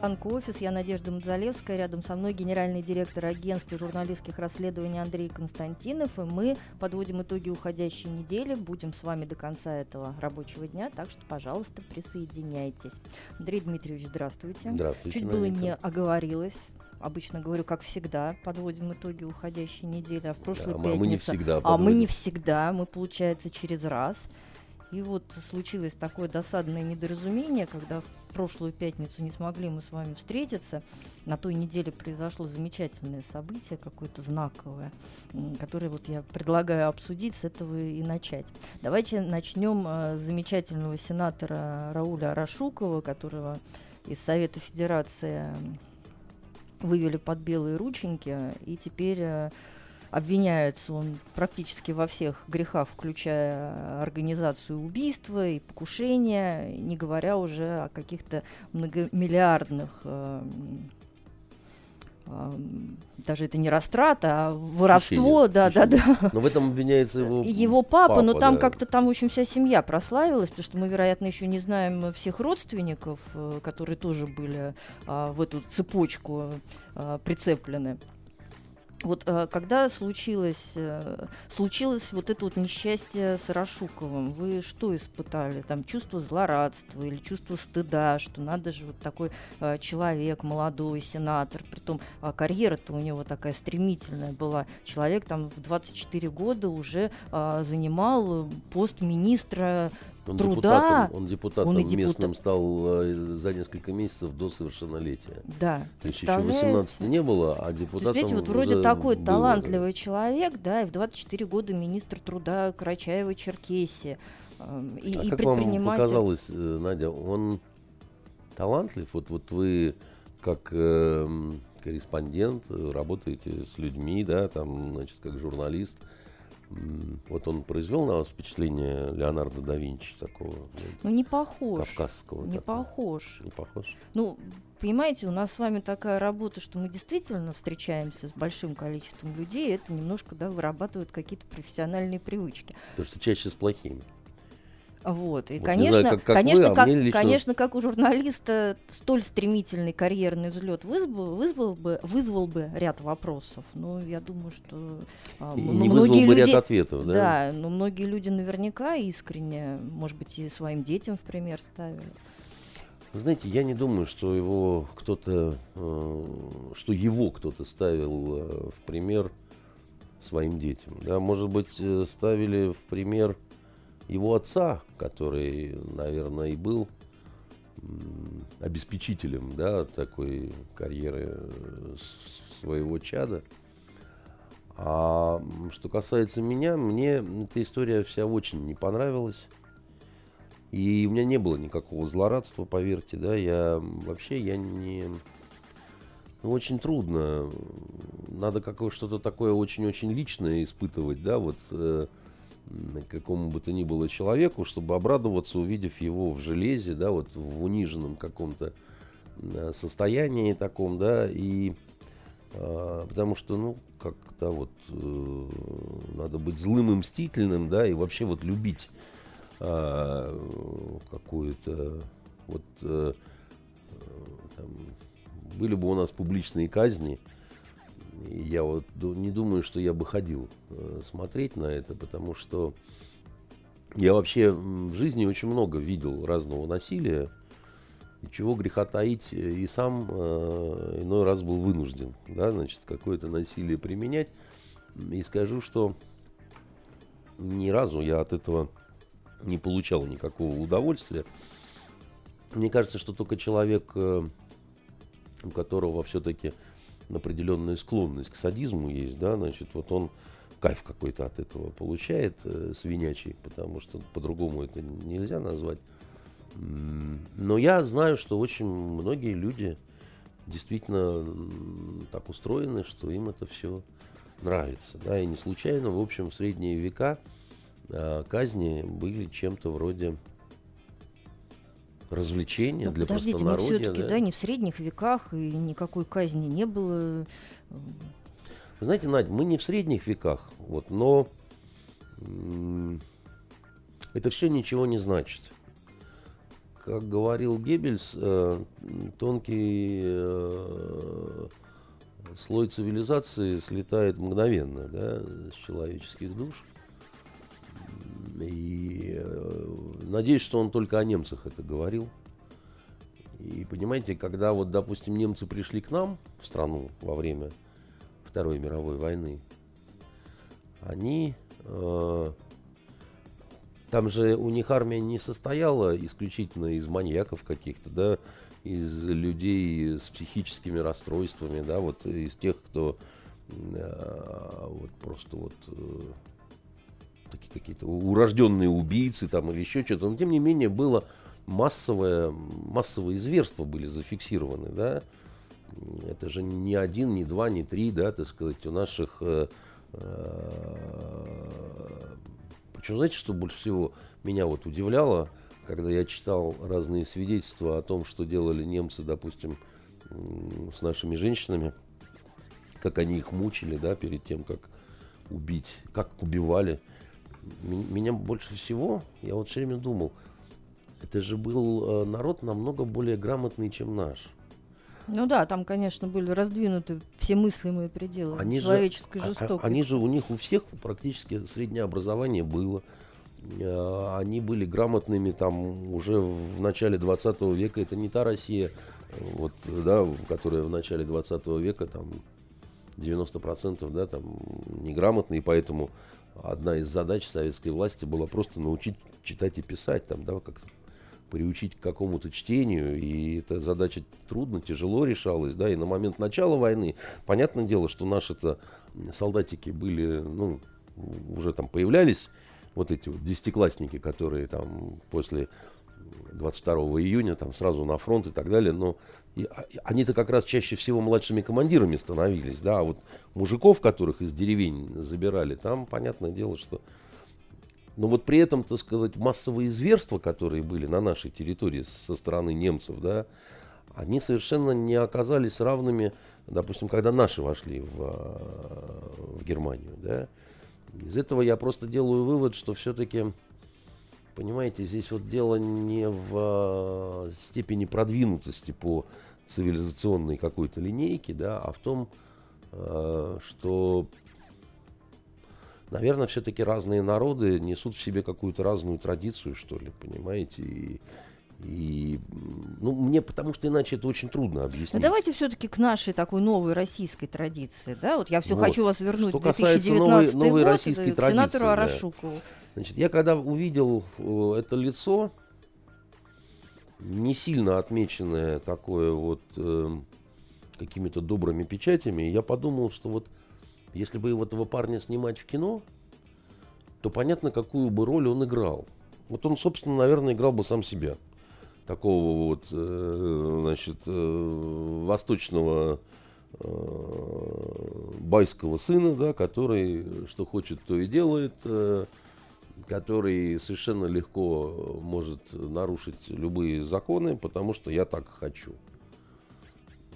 Анка офис, я Надежда Мадзалевская, рядом со мной генеральный директор агентства журналистских расследований Андрей Константинов, и мы подводим итоги уходящей недели, будем с вами до конца этого рабочего дня, так что, пожалуйста, присоединяйтесь. Андрей Дмитриевич, здравствуйте. Здравствуйте. Чуть было не оговорилась. Обычно говорю, как всегда, подводим итоги уходящей недели, а в прошлой Да, а пятнице... мы не всегда А мы не подводим. всегда, мы, получается, через раз. И вот случилось такое досадное недоразумение, когда в прошлую пятницу не смогли мы с вами встретиться. На той неделе произошло замечательное событие, какое-то знаковое, которое вот я предлагаю обсудить, с этого и начать. Давайте начнем э, с замечательного сенатора Рауля Арашукова, которого из Совета Федерации вывели под белые рученьки, и теперь э, обвиняется он практически во всех грехах, включая организацию убийства и покушения, не говоря уже о каких-то многомиллиардных э, ам, даже это не растрата, а воровство, Хищение, да, да, да. Но в этом обвиняется его, Его папа, но там да. как-то там, в общем, вся семья прославилась, потому что мы, вероятно, еще не знаем э, всех родственников, э, которые тоже были а, в эту цепочку а, прицеплены. Вот а, когда случилось, э, случилось вот это вот несчастье с Рашуковым, вы что испытали? Там чувство злорадства или чувство стыда, что надо же вот такой а, человек, молодой сенатор, притом а, карьера-то у него такая стремительная была. Человек там в 24 года уже а, занимал э, пост министра Он труда. депутатом, он депутатом Он депутат. местным стал э, за несколько месяцев до совершеннолетия. Да, То есть еще представляете? 18 не было, а То есть, депутатом видите, вот вроде такой было, талантливый человек, да, и в 24 года министр труда Карачаева-Черкесии. эм, И. А и как вам предприниматель. показалось, э, Надя, он талантлив? Вот, вот вы как эм, корреспондент э, работаете с людьми, да, там, значит, как журналист. Вот он произвел на вас впечатление Леонардо да Винчи такого, Ну, не похож. кавказского? Не такого? похож. Не похож? Ну, понимаете, у нас с вами такая работа, что мы действительно встречаемся с большим количеством людей, это немножко, да, вырабатывает какие-то профессиональные привычки. Потому что чаще с плохими. Вот. И, Вот не конечно, знаю, как- как конечно, вы, а как, лично- конечно, как у журналиста столь стремительный карьерный взлет вызвал, вызвал, бы, вызвал бы ряд вопросов. Но я думаю, что а, И м- не многие бы люди... ряд ответов, да? Да, но многие люди наверняка искренне, может быть, и своим детям в пример ставили. Вы знаете, я не думаю, что его кто-то, э, что его кто-то ставил э, в пример своим детям. Да, может быть, э, ставили в пример его отца, который, наверное, и был обеспечителем, да, такой карьеры э, своего чада. А что касается меня, мне эта история вся очень не понравилась. И у меня не было никакого злорадства, поверьте, да, я вообще я не... Ну, очень трудно. Надо какое что-то такое очень-очень личное испытывать, да, вот э, какому бы то ни было человеку, чтобы обрадоваться, увидев его в железе, да, вот в униженном каком-то э, состоянии таком, да, и а, потому что, ну, как-то вот э, надо быть злым и мстительным, да, и вообще вот любить а, какую-то вот э, э, там, были бы у нас публичные казни, и я вот не думаю, что я бы ходил э, смотреть на это, потому что я вообще в жизни очень много видел разного насилия, и чего греха таить, и сам э, иной раз был вынужден, да, значит, какое-то насилие применять. И скажу, что ни разу я от этого не получал никакого удовольствия. Мне кажется, что только человек, э, у которого все-таки определенная склонность к садизму есть, да, значит, вот он кайф какой-то от этого получает, э, свинячий, потому что по-другому это нельзя назвать. Но я знаю, что очень многие люди действительно так устроены, что им это все нравится. Да, и не случайно, в общем, в средние века а, казни были чем-то вроде развлечения Но для подождите, мы все-таки, да? да, не в средних веках, и никакой казни не было. Вы знаете, Надь, мы не в средних веках, вот, но это все ничего не значит. Как говорил Геббельс, э, тонкий э, слой цивилизации слетает мгновенно да, с человеческих душ. И э, надеюсь, что он только о немцах это говорил. И понимаете, когда вот, допустим, немцы пришли к нам в страну во время Второй мировой войны, они э, там же у них армия не состояла исключительно из маньяков каких-то, да, из людей с психическими расстройствами, да, вот из тех, кто э, вот просто вот э, такие какие-то урожденные убийцы там или еще что-то, но тем не менее было массовое, массовые зверства были зафиксированы, да, это же не один, не два, не три, да, так сказать, у наших э, э, причем, знаете, что больше всего меня вот удивляло, когда я читал разные свидетельства о том, что делали немцы, допустим, с нашими женщинами, как они их мучили, да, перед тем, как убить, как убивали. Меня больше всего, я вот все время думал, это же был э, народ намного более грамотный, чем наш. Ну да, там, конечно, были раздвинуты все мыслимые пределы они человеческой же, жестокости. Они же у них у всех практически среднее образование было. Э, они были грамотными там уже в начале 20 века. Это не та Россия, вот, да, которая в начале 20 века там 90% да, там, неграмотные, поэтому одна из задач советской власти была просто научить читать и писать, там, да, как приучить к какому-то чтению, и эта задача трудно, тяжело решалась, да, и на момент начала войны, понятное дело, что наши-то солдатики были, ну, уже там появлялись вот эти вот десятиклассники, которые там после 22 июня там сразу на фронт и так далее, но и, а, они-то как раз чаще всего младшими командирами становились, да, а вот мужиков, которых из деревень забирали, там, понятное дело, что но вот при этом, так сказать, массовые зверства, которые были на нашей территории со стороны немцев, да, они совершенно не оказались равными, допустим, когда наши вошли в, в Германию. Да. Из этого я просто делаю вывод, что все-таки, понимаете, здесь вот дело не в степени продвинутости по цивилизационной какой-то линейке, да, а в том, э, что наверное, все-таки разные народы несут в себе какую-то разную традицию, что ли, понимаете, и, и ну, мне потому что иначе это очень трудно объяснить. Ну, давайте все-таки к нашей такой новой российской традиции, да? Вот я все вот. хочу вас вернуть что в 2019 новой, новой год, российской к сенатору да. Арашукову. Значит, я когда увидел э, это лицо, не сильно отмеченное такое вот э, какими-то добрыми печатями, я подумал, что вот если бы этого парня снимать в кино, то понятно, какую бы роль он играл. Вот он, собственно, наверное, играл бы сам себя. Такого вот, э, значит, э, восточного э, байского сына, да, который что хочет, то и делает, э, который совершенно легко может нарушить любые законы, потому что я так хочу.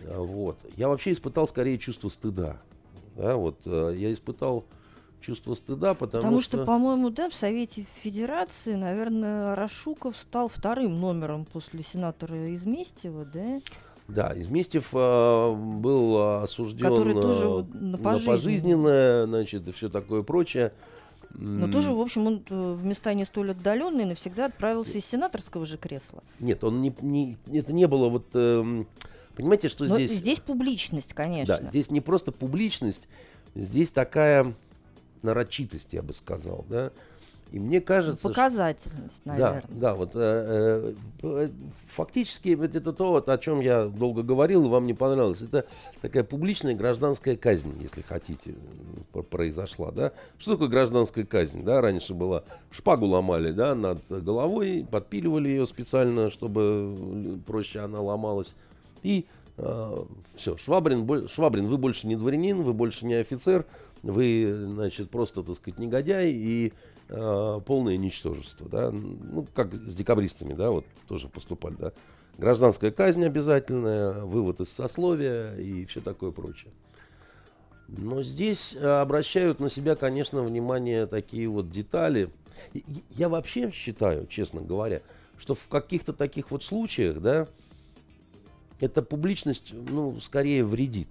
Вот. Я вообще испытал скорее чувство стыда. Да, вот э, я испытал чувство стыда, потому, потому что... что, по-моему, да, в Совете Федерации, наверное, Рашуков стал вторым номером после сенатора Изместьева, да? Да, Изместьев э, был осужден Который тоже на, на пожизненное, значит, и все такое прочее. Но тоже, в общем, он э, в места не столь отдаленные навсегда отправился из сенаторского же кресла. Нет, он не, не это не было вот э, Понимаете, что Но здесь... Здесь публичность, конечно. Да, здесь не просто публичность, здесь такая нарочитость, я бы сказал, да. И мне кажется... Показательность, наверное. Да, да, вот э, э, фактически это, это то, вот, о чем я долго говорил, и вам не понравилось. Это такая публичная гражданская казнь, если хотите, произошла. Да? Что такое гражданская казнь? Да? Раньше была шпагу ломали да, над головой, подпиливали ее специально, чтобы проще она ломалась. И э, все, Швабрин, Швабрин, вы больше не дворянин, вы больше не офицер, вы, значит, просто, так сказать, негодяй, и э, полное ничтожество, да, ну, как с декабристами, да, вот тоже поступали, да, гражданская казнь обязательная, вывод из сословия и все такое прочее. Но здесь э, обращают на себя, конечно, внимание такие вот детали. Я вообще считаю, честно говоря, что в каких-то таких вот случаях, да, эта публичность, ну, скорее вредит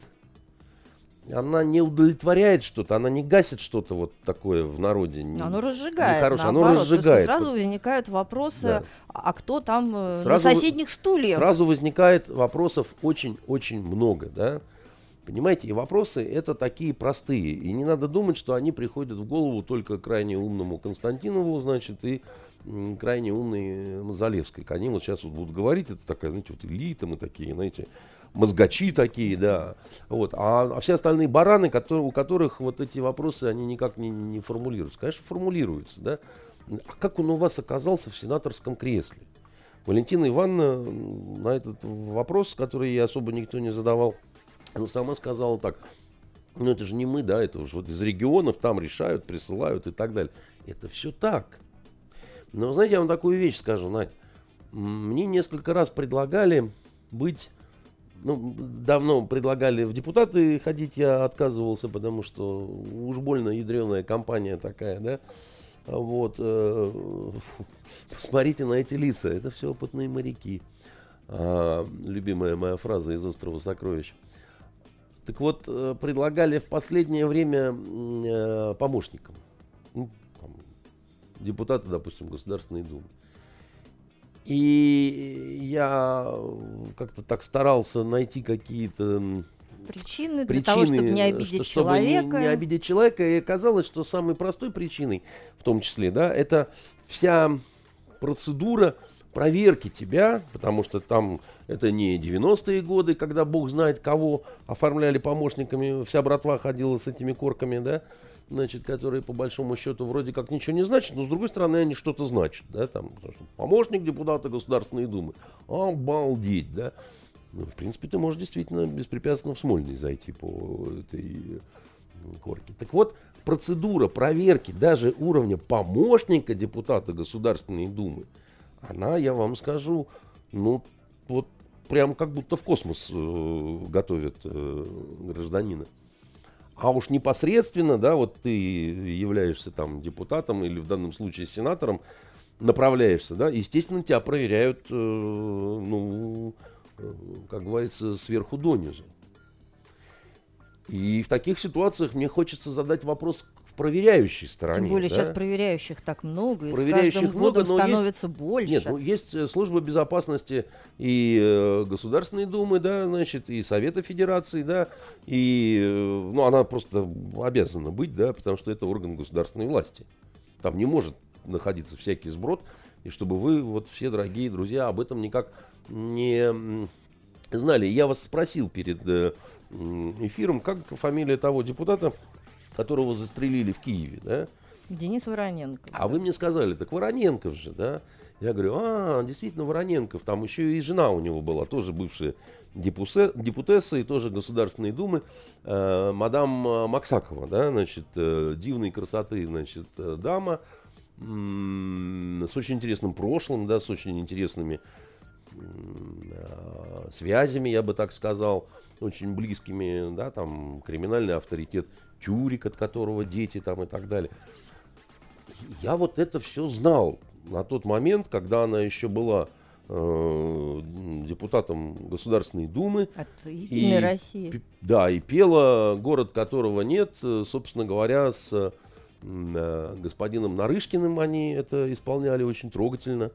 она не удовлетворяет что-то, она не гасит что-то вот такое в народе. Оно разжигает. Нехорошее. Оно разжигает. Сразу возникают вопросы, да. а кто там э, сразу, на соседних стульях? Сразу возникает вопросов очень-очень много, да. Понимаете, и вопросы это такие простые. И не надо думать, что они приходят в голову только крайне умному Константинову, значит, и крайне умной Мазалевской. Они вот сейчас вот будут говорить, это такая, знаете, вот элита, мы такие, знаете, мозгачи такие, да. Вот. А, а все остальные бараны, которые, у которых вот эти вопросы, они никак не, не формулируются. Конечно, формулируются, да. А как он у вас оказался в сенаторском кресле? Валентина Ивановна на этот вопрос, который ей особо никто не задавал, она сама сказала так, ну это же не мы, да, это уже вот из регионов там решают, присылают и так далее. Это все так. Но знаете, я вам такую вещь скажу, Надь. Мне несколько раз предлагали быть ну, давно предлагали в депутаты ходить, я отказывался, потому что уж больно ядреная компания такая, да. Вот, э, посмотрите на эти лица, это все опытные моряки. А, любимая моя фраза из «Острова сокровищ». Так вот, э, предлагали в последнее время э, помощникам. Ну, там, депутаты, допустим, Государственной Думы. И я как-то так старался найти какие-то причины, для того, чтобы не обидеть что, человека. Чтобы не, не обидеть человека. И оказалось, что самой простой причиной, в том числе, да, это вся процедура проверки тебя, потому что там это не 90-е годы, когда бог знает кого оформляли помощниками, вся братва ходила с этими корками, да, значит, которые по большому счету вроде как ничего не значат, но с другой стороны они что-то значат, да, там, помощник депутата Государственной Думы, обалдеть, да, ну, в принципе, ты можешь действительно беспрепятственно в Смольный зайти по этой корке. Так вот, процедура проверки даже уровня помощника депутата Государственной Думы, она, я вам скажу, ну, вот прям как будто в космос э, готовят э, гражданина. А уж непосредственно, да, вот ты являешься там депутатом или в данном случае сенатором, направляешься, да, естественно, тебя проверяют, э, ну, э, как говорится, сверху донизу. И в таких ситуациях мне хочется задать вопрос в проверяющей стороне. Тем более да? сейчас проверяющих так много, и проверяющих с каждым годом много, становится есть, больше. Нет, ну, есть э, служба безопасности и э, Государственной Думы, да, значит, и Совета Федерации, да, и, э, ну, она просто обязана быть, да, потому что это орган государственной власти. Там не может находиться всякий сброд, и чтобы вы, вот все дорогие друзья, об этом никак не знали. Я вас спросил перед э, эфиром, как фамилия того депутата, которого застрелили в Киеве, да? Денис Вороненко. А да. вы мне сказали, так Вороненков же, да? Я говорю, а, действительно, Вороненков, там еще и жена у него была, тоже бывшая депутесса, депутесса и тоже Государственной Думы, э, мадам Максакова, да, значит, э, дивной красоты, значит, э, дама, м- с очень интересным прошлым, да, с очень интересными э, связями, я бы так сказал, очень близкими, да, там, криминальный авторитет Чурик, от которого дети там и так далее. Я вот это все знал на тот момент, когда она еще была э, депутатом Государственной Думы. От Единой и, России. Да, и пела «Город, которого нет», э, собственно говоря, с э, господином Нарышкиным они это исполняли очень трогательно.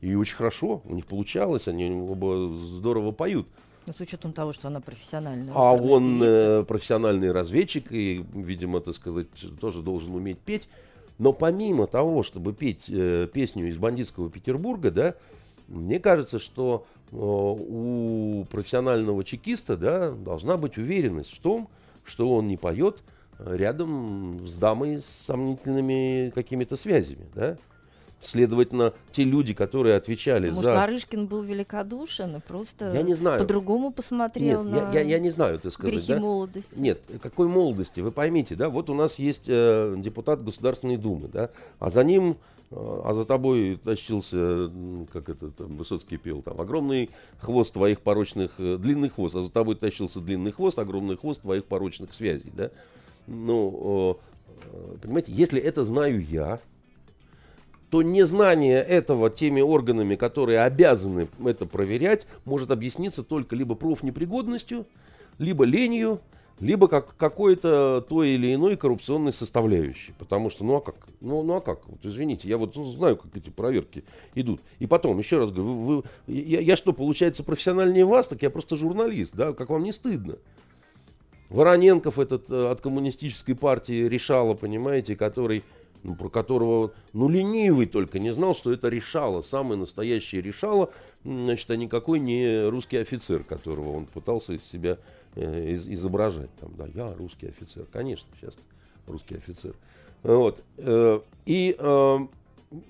И очень хорошо, у них получалось, они оба здорово поют. С учетом того, что она профессиональная. А он э, профессиональный разведчик и, видимо, так сказать, тоже должен уметь петь. Но помимо того, чтобы петь э, песню из бандитского Петербурга, да, мне кажется, что э, у профессионального чекиста да, должна быть уверенность в том, что он не поет рядом с дамой с сомнительными какими-то связями. Да? Следовательно, те люди, которые отвечали Может, за... Нарышкин был великодушен и просто Я не знаю. по-другому посмотрел Нет, на я, я, я не знаю, ты сказать. грехи да? молодости. Нет, какой молодости? Вы поймите, да, вот у нас есть э, депутат Государственной Думы, да, а за ним, э, а за тобой тащился, как это там Высоцкий пел, там, огромный хвост твоих порочных, э, длинный хвост, а за тобой тащился длинный хвост, огромный хвост твоих порочных связей, да. Ну, э, понимаете, если это знаю я, то незнание этого теми органами, которые обязаны это проверять, может объясниться только либо профнепригодностью, либо ленью, либо как какой-то той или иной коррупционной составляющей. Потому что, ну а как? Ну, ну а как? Вот извините, я вот ну, знаю, как эти проверки идут. И потом, еще раз говорю, вы, вы- я, я что, получается, профессиональнее вас? Так я просто журналист, да? Как вам не стыдно? Вороненков этот э, от коммунистической партии решала, понимаете, который, ну, про которого, ну, ленивый только не знал, что это решало, самое настоящее решало, значит, а никакой не русский офицер, которого он пытался из себя э, из- изображать. Там, да, я русский офицер, конечно, сейчас русский офицер. Вот. э, И э,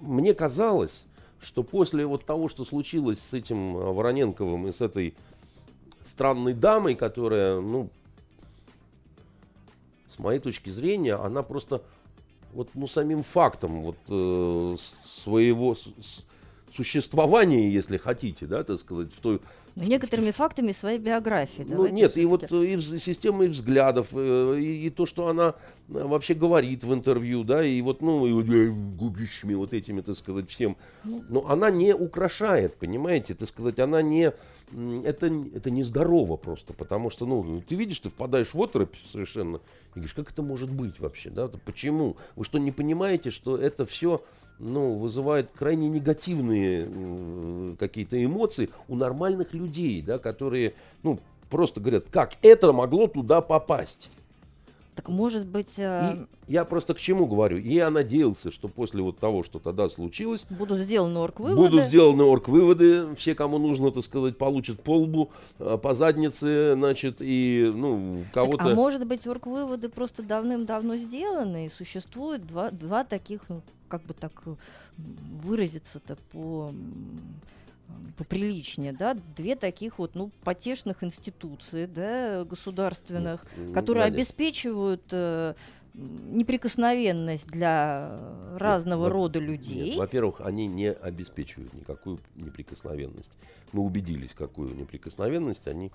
мне казалось, что после вот того, что случилось с этим э, Вороненковым и с этой странной дамой, которая, ну, с моей точки зрения, она просто вот ну самим фактом вот э, своего существования, если хотите, да, так сказать, в той некоторыми фактами своей биографии. ну, нет, и вот э, и система и взглядов, э, и, и то, что она э, вообще говорит в интервью, да, и вот, ну, и губищами вот этими, так сказать, всем. Но она не украшает, понимаете, так сказать, она не... Это, это нездорово просто, потому что, ну, ты видишь, ты впадаешь в оторопь совершенно, и говоришь, как это может быть вообще, да, почему? Вы что, не понимаете, что это все ну, вызывает крайне негативные какие-то эмоции у нормальных людей, да, которые, ну, просто говорят, как это могло туда попасть. Так может быть, э, И я просто к чему говорю? Я надеялся, что после вот того, что тогда случилось, будут сделаны орг-выводы. будут сделаны орг-выводы, все, кому нужно, так сказать, получат по лбу, э, по заднице, значит, и, ну, Так, кого-то... а может быть, орг-выводы просто давным-давно сделаны, и существует два, два таких, ну, как бы так выразиться-то по поприличнее, да, две таких вот, ну, потешных институции, да, государственных, Ну, которые Галя, обеспечивают э, неприкосновенность для разного во- рода Нет, людей. во-первых, они не обеспечивают никакую неприкосновенность. Мы убедились, какую неприкосновенность они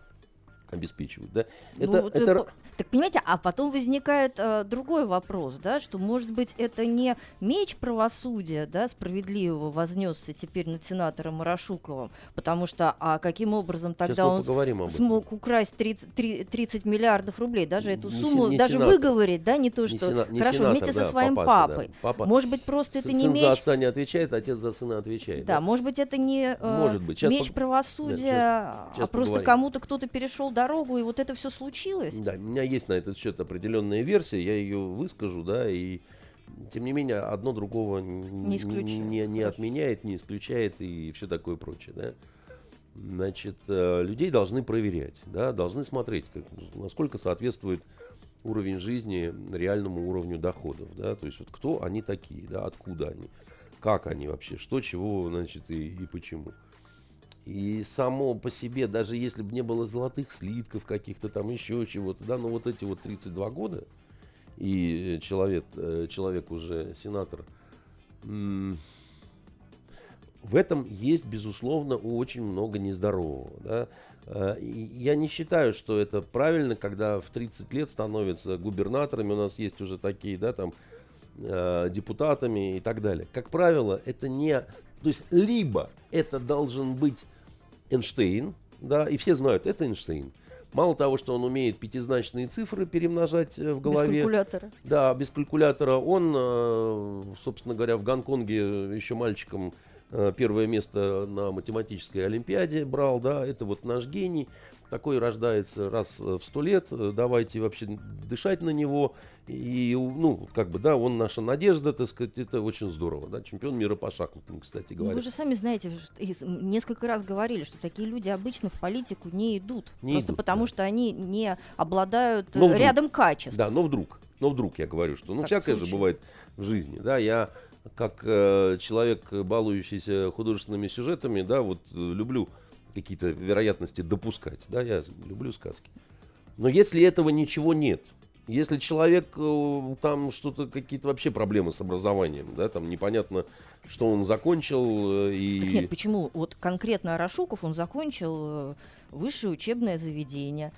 обеспечивают. Да? Ну, Это, вот, это по- Так понимаете, а потом возникает э, другой вопрос, да, что может быть это не меч правосудия, да, справедливого вознесся теперь над сенатором Марашуковым, потому что а каким образом Сейчас тогда он смог украсть 30, три- 30 миллиардов рублей, даже эту Не сумму, не даже сенатор. выговорить, да, не то, Не что сена- не хорошо, сенатор, вместе да, со своим папаша, да. папой. Папа- Может быть, просто это Сын не за меч отца не отвечает, отец за сына отвечает. да, может быть, это не э, Может быть. Меч пог- правосудия, да, а щас просто поговорим. кому-то кто-то перешел дорогу, и вот это все случилось. Да, у меня есть на этот счет определенная версия, я ее выскажу, да, и тем не менее одно другого Не исключает, не, не отменяет, не исключает и все такое прочее, да. Значит, э, людей должны проверять, да, должны смотреть, как, насколько соответствует уровень жизни реальному уровню доходов, да, то есть вот кто они такие, да, откуда они, как они вообще, что, чего, значит, и, и почему. И само по себе, даже если бы не было золотых слитков каких-то там еще чего-то, да, но вот эти вот 32 года, и э, человек, э, человек уже сенатор, в этом есть, безусловно, очень много нездорового. Да? Э, Я не считаю, что это правильно, когда в 30 лет становятся губернаторами, у нас есть уже такие, да, там, депутатами и так далее. Как правило, это не... То есть, либо это должен быть Эйнштейн, да, и все знают, это Эйнштейн. Мало того, что он умеет пятизначные цифры перемножать э, в Без голове, калькулятора. да, без калькулятора. Он, э, собственно говоря, в Гонконге еще мальчиком э, первое место на математической олимпиаде брал, да, это вот наш гений, такой рождается раз в сто лет, давайте вообще дышать на него, и, ну, как бы, да, он наша надежда, так сказать, это очень здорово, да, чемпион мира по шахматам, кстати говоря. Ну, вы же сами знаете, несколько раз говорили, что такие люди обычно в политику не идут, не просто идут, потому да. что они не обладают но рядом качеств. Да, но вдруг, но вдруг я говорю, что, ну, так всякое же бывает в жизни, да, я как э, человек, балующийся художественными сюжетами, да, вот э, люблю какие-то вероятности допускать. Да, я люблю сказки. Но если этого ничего нет, если человек э, там что-то, какие-то вообще проблемы с образованием, да, там непонятно, что он закончил э, и... Так нет, почему? Вот конкретно Арашуков, он закончил э, высшее учебное заведение.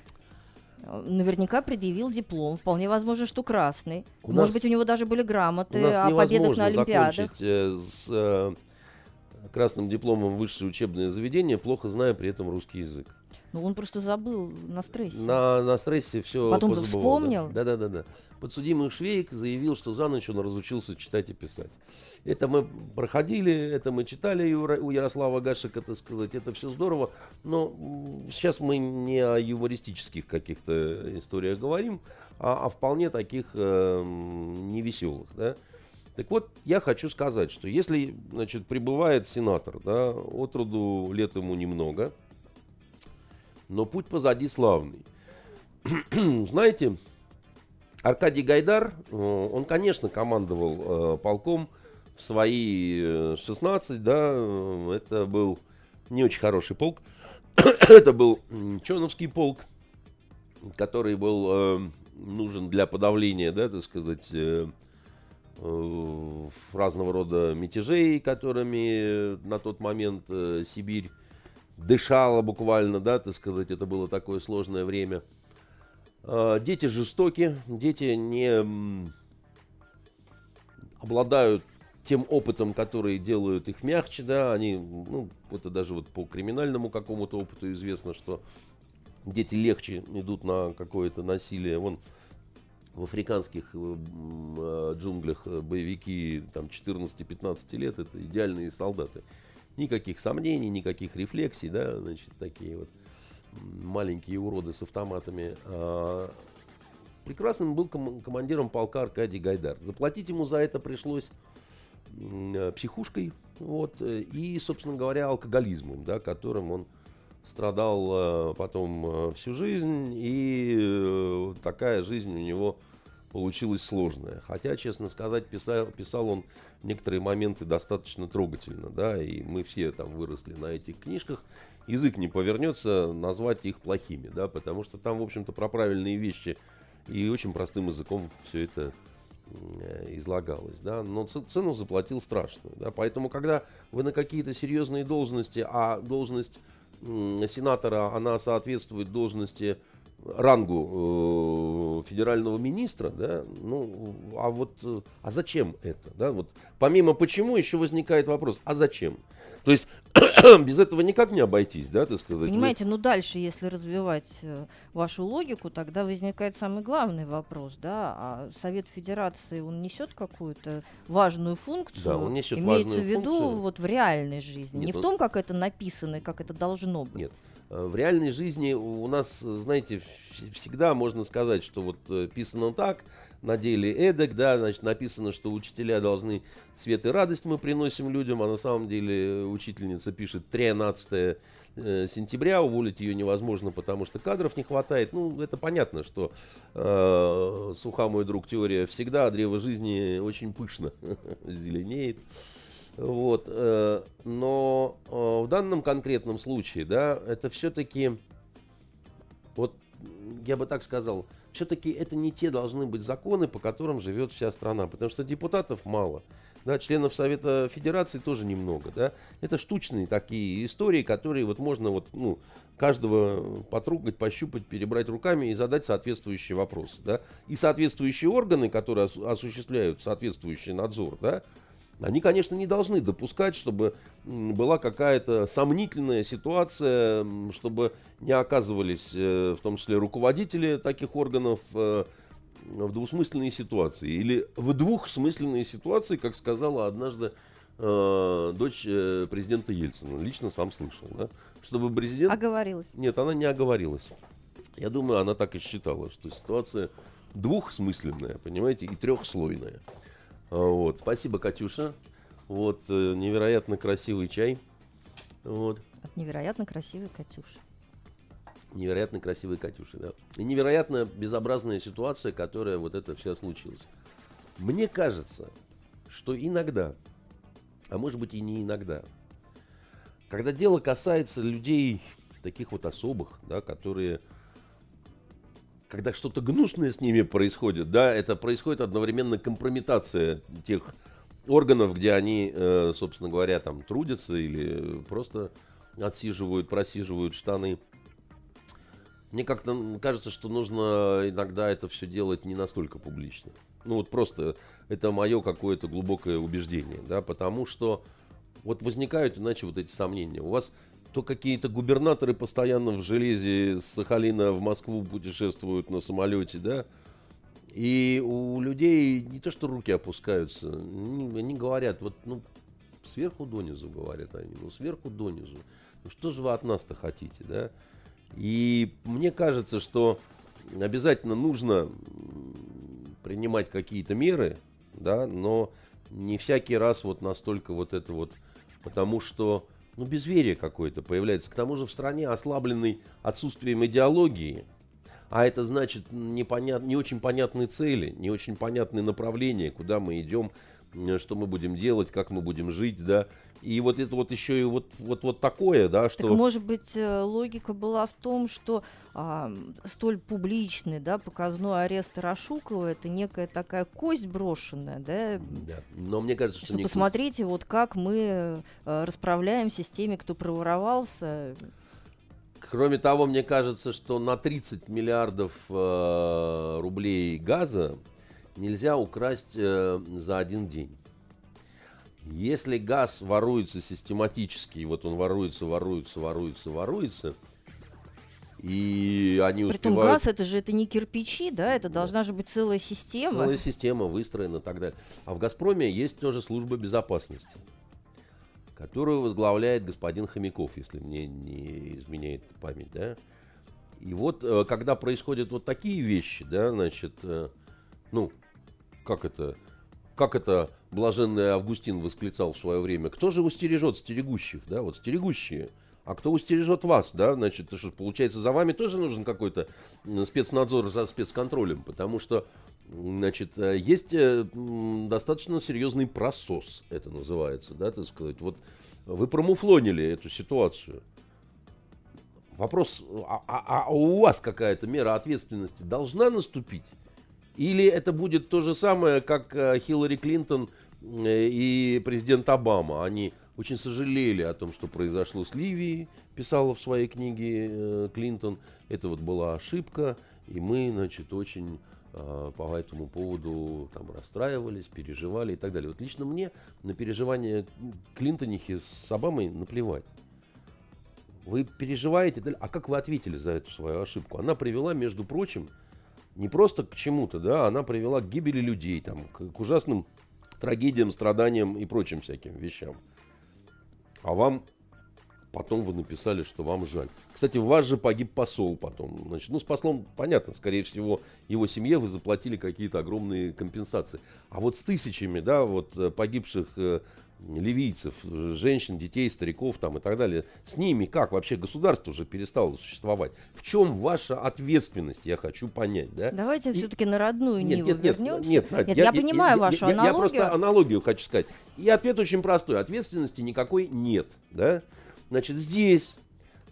Наверняка предъявил диплом, вполне возможно, что красный. У Может нас, быть, у него даже были грамоты о победах на Олимпиадах. Э, с красным дипломом высшее учебное заведение, плохо зная при этом русский язык. Ну, он просто забыл на стрессе. На, на стрессе все Потом ты вспомнил? Да, да, да, да. Подсудимый Швейк заявил, что за ночь он разучился читать и писать. Это мы проходили, это мы читали у Ярослава Гашика, так сказать, это все здорово. Но сейчас мы не о юмористических каких-то историях говорим, а о вполне таких э, невеселых, да. Так вот, я хочу сказать, что если, значит, прибывает сенатор, да, от роду лет ему немного, но путь позади славный. Знаете, Аркадий Гайдар, э, он, конечно, командовал э, полком в свои 16, э, да, это был не очень хороший полк. это был Чоновский полк, который был нужен для подавления, да, так сказать, разного рода мятежей, которыми на тот момент э, Сибирь дышала буквально, да, так сказать, это было такое сложное время. Э, дети жестоки, дети не обладают тем опытом, который делают их мягче, да, они, ну, это даже вот по криминальному какому-то опыту известно, что дети легче идут на какое-то насилие. Вон, в африканских э, э, джунглях э, боевики там 14-15 лет это идеальные солдаты. Никаких сомнений, никаких рефлексий, да, значит, такие вот маленькие уроды с автоматами. А прекрасным был ком- командиром полка Аркадий Гайдар. Заплатить ему за это пришлось психушкой, вот, и, собственно говоря, алкоголизмом, да, которым он страдал потом всю жизнь, и такая жизнь у него получилась сложная. Хотя, честно сказать, писал, писал он некоторые моменты достаточно трогательно, да, и мы все там выросли на этих книжках. Язык не повернется назвать их плохими, да, потому что там, в общем-то, про правильные вещи и очень простым языком все это излагалось, да, но цену заплатил страшную, да, поэтому, когда вы на какие-то серьезные должности, а должность сенатора, она соответствует должности рангу э, федерального министра, да, ну, а вот, э, а зачем это, да, вот, помимо почему еще возникает вопрос, а зачем? То есть без этого никак не обойтись, да, так сказать. Понимаете, ну дальше, если развивать э, вашу логику, тогда возникает самый главный вопрос, да, а Совет Федерации, он несет какую-то важную функцию, да, он несет имеется в виду функцию. вот в реальной жизни, Нет, не в том, как это написано и как это должно быть. Нет, Э, в реальной жизни у нас, знаете, всегда можно сказать, что вот э, писано так, на деле эдак, да, значит, написано, что учителя должны свет и радость мы приносим людям, а на самом деле учительница пишет 13 э, сентября, уволить ее невозможно, потому что кадров не хватает. Ну, это понятно, что э, суха, мой друг, теория всегда, а древо жизни очень пышно зеленеет. Вот, э, но э, в данном конкретном случае, да, это все-таки, вот я бы так сказал, все-таки это не те должны быть законы, по которым живет вся страна, потому что депутатов мало, да, членов Совета Федерации тоже немного, да, это штучные такие истории, которые вот можно вот, ну, каждого потрогать, пощупать, перебрать руками и задать соответствующие вопросы, да, и соответствующие органы, которые осуществляют соответствующий надзор, да, они, конечно, не должны допускать, чтобы была какая-то сомнительная ситуация, чтобы не оказывались, э, в том числе руководители таких органов, э, в двусмысленные ситуации. Или в двухсмысленные ситуации, как сказала однажды э, дочь э, президента Ельцина. Лично сам слышал, да? Чтобы президент... Оговорилась. Нет, она не оговорилась. Я думаю, она так и считала, что ситуация двухсмысленная, понимаете, и трехслойная. Вот. Спасибо, Катюша. Вот, э, невероятно красивый чай. Вот. От невероятно красивой Катюши. Невероятно красивый Катюша, да. И невероятно безобразная ситуация, которая вот это вся случилась. Мне кажется, что иногда, а может быть и не иногда, когда дело касается людей таких вот особых, да, которые, когда что-то гнусное с ними происходит, да, это происходит одновременно компрометация тех органов, где они, э, собственно говоря, там трудятся или просто отсиживают, просиживают штаны. Мне как-то кажется, что нужно иногда это все делать не настолько публично. Ну вот просто это мое какое-то глубокое убеждение, да, потому что вот возникают иначе вот эти сомнения. У вас то какие-то губернаторы постоянно в железе с Сахалина в Москву путешествуют на самолете, да, и у людей не то что руки опускаются, они, говорят, вот, ну, сверху донизу, говорят они, ну, сверху донизу. Ну, что же вы от нас-то хотите, да? И мне кажется, что обязательно нужно принимать какие-то меры, да, но не всякий раз вот настолько вот это вот, потому что, ну, безверие какое-то появляется. К тому же в стране, ослабленной отсутствием идеологии, а это значит непонят, не очень понятные цели, не очень понятные направления, куда мы идем, что мы будем делать, как мы будем жить, да. И вот это вот еще и вот, вот, вот такое, да, что... Так может быть э, логика была в том, что а, столь публичный, да, показной арест Рашукова это некая такая кость брошенная, да, Да. Но мне кажется, что, что не посмотрите, вот как мы э, расправляемся с теми, кто проворовался. Кроме того, мне кажется, что на 30 миллиардов э, рублей газа нельзя украсть э, за один день. Если газ воруется систематически, и вот он воруется, воруется, воруется, воруется, и они Притом успевают... газ это же это не кирпичи, да, это должна же быть целая система. Целая система выстроена и так далее. А в «Газпроме» есть тоже служба безопасности, которую возглавляет господин Хомяков, если мне не изменяет память, да. И вот, э, когда происходят вот такие вещи, да, значит, э, ну, как это, как это блаженный Августин восклицал в свое время, кто же устережет стерегущих, да, вот стерегущие, а кто устережет вас, да, значит, что, получается, за вами тоже нужен какой-то спецнадзор за спецконтролем, потому что, значит, э, есть э, достаточно серьезный просос, это называется, да, так сказать, вот вы промуфлонили эту ситуацию. Вопрос, а, а- а у вас какая-то мера ответственности должна наступить? Или это будет то же самое, как э, Хиллари Клинтон э, и президент Обама? Они очень сожалели о том, что произошло с Ливией, писала в своей книге э, Клинтон. Это вот была ошибка, и мы, значит, очень по этому поводу там расстраивались, переживали и так далее. Вот лично мне на переживания Клинтонихи с Обамой наплевать. Вы переживаете, а как вы ответили за эту свою ошибку? Она привела, между прочим, не просто к чему-то, да, она привела к гибели людей, там, к, к ужасным трагедиям, страданиям и прочим всяким вещам. А вам потом вы написали, что вам жаль. Кстати, у вас же погиб посол потом. Значит, ну, с послом, понятно, скорее всего, его семье вы заплатили какие-то огромные компенсации. А вот с тысячами, да, вот э, погибших э, ливийцев, женщин, детей, стариков там и так далее, с ними как вообще государство уже перестало существовать? В чем ваша ответственность, я хочу понять, да? Давайте И- все-таки на родную Нет, Ниву нет, нет, вернемся. нет, Надь, я, понимаю вашу я- я аналогию. просто аналогию хочу сказать. И ответ очень простой. Ответственности никакой нет. Да? Значит, здесь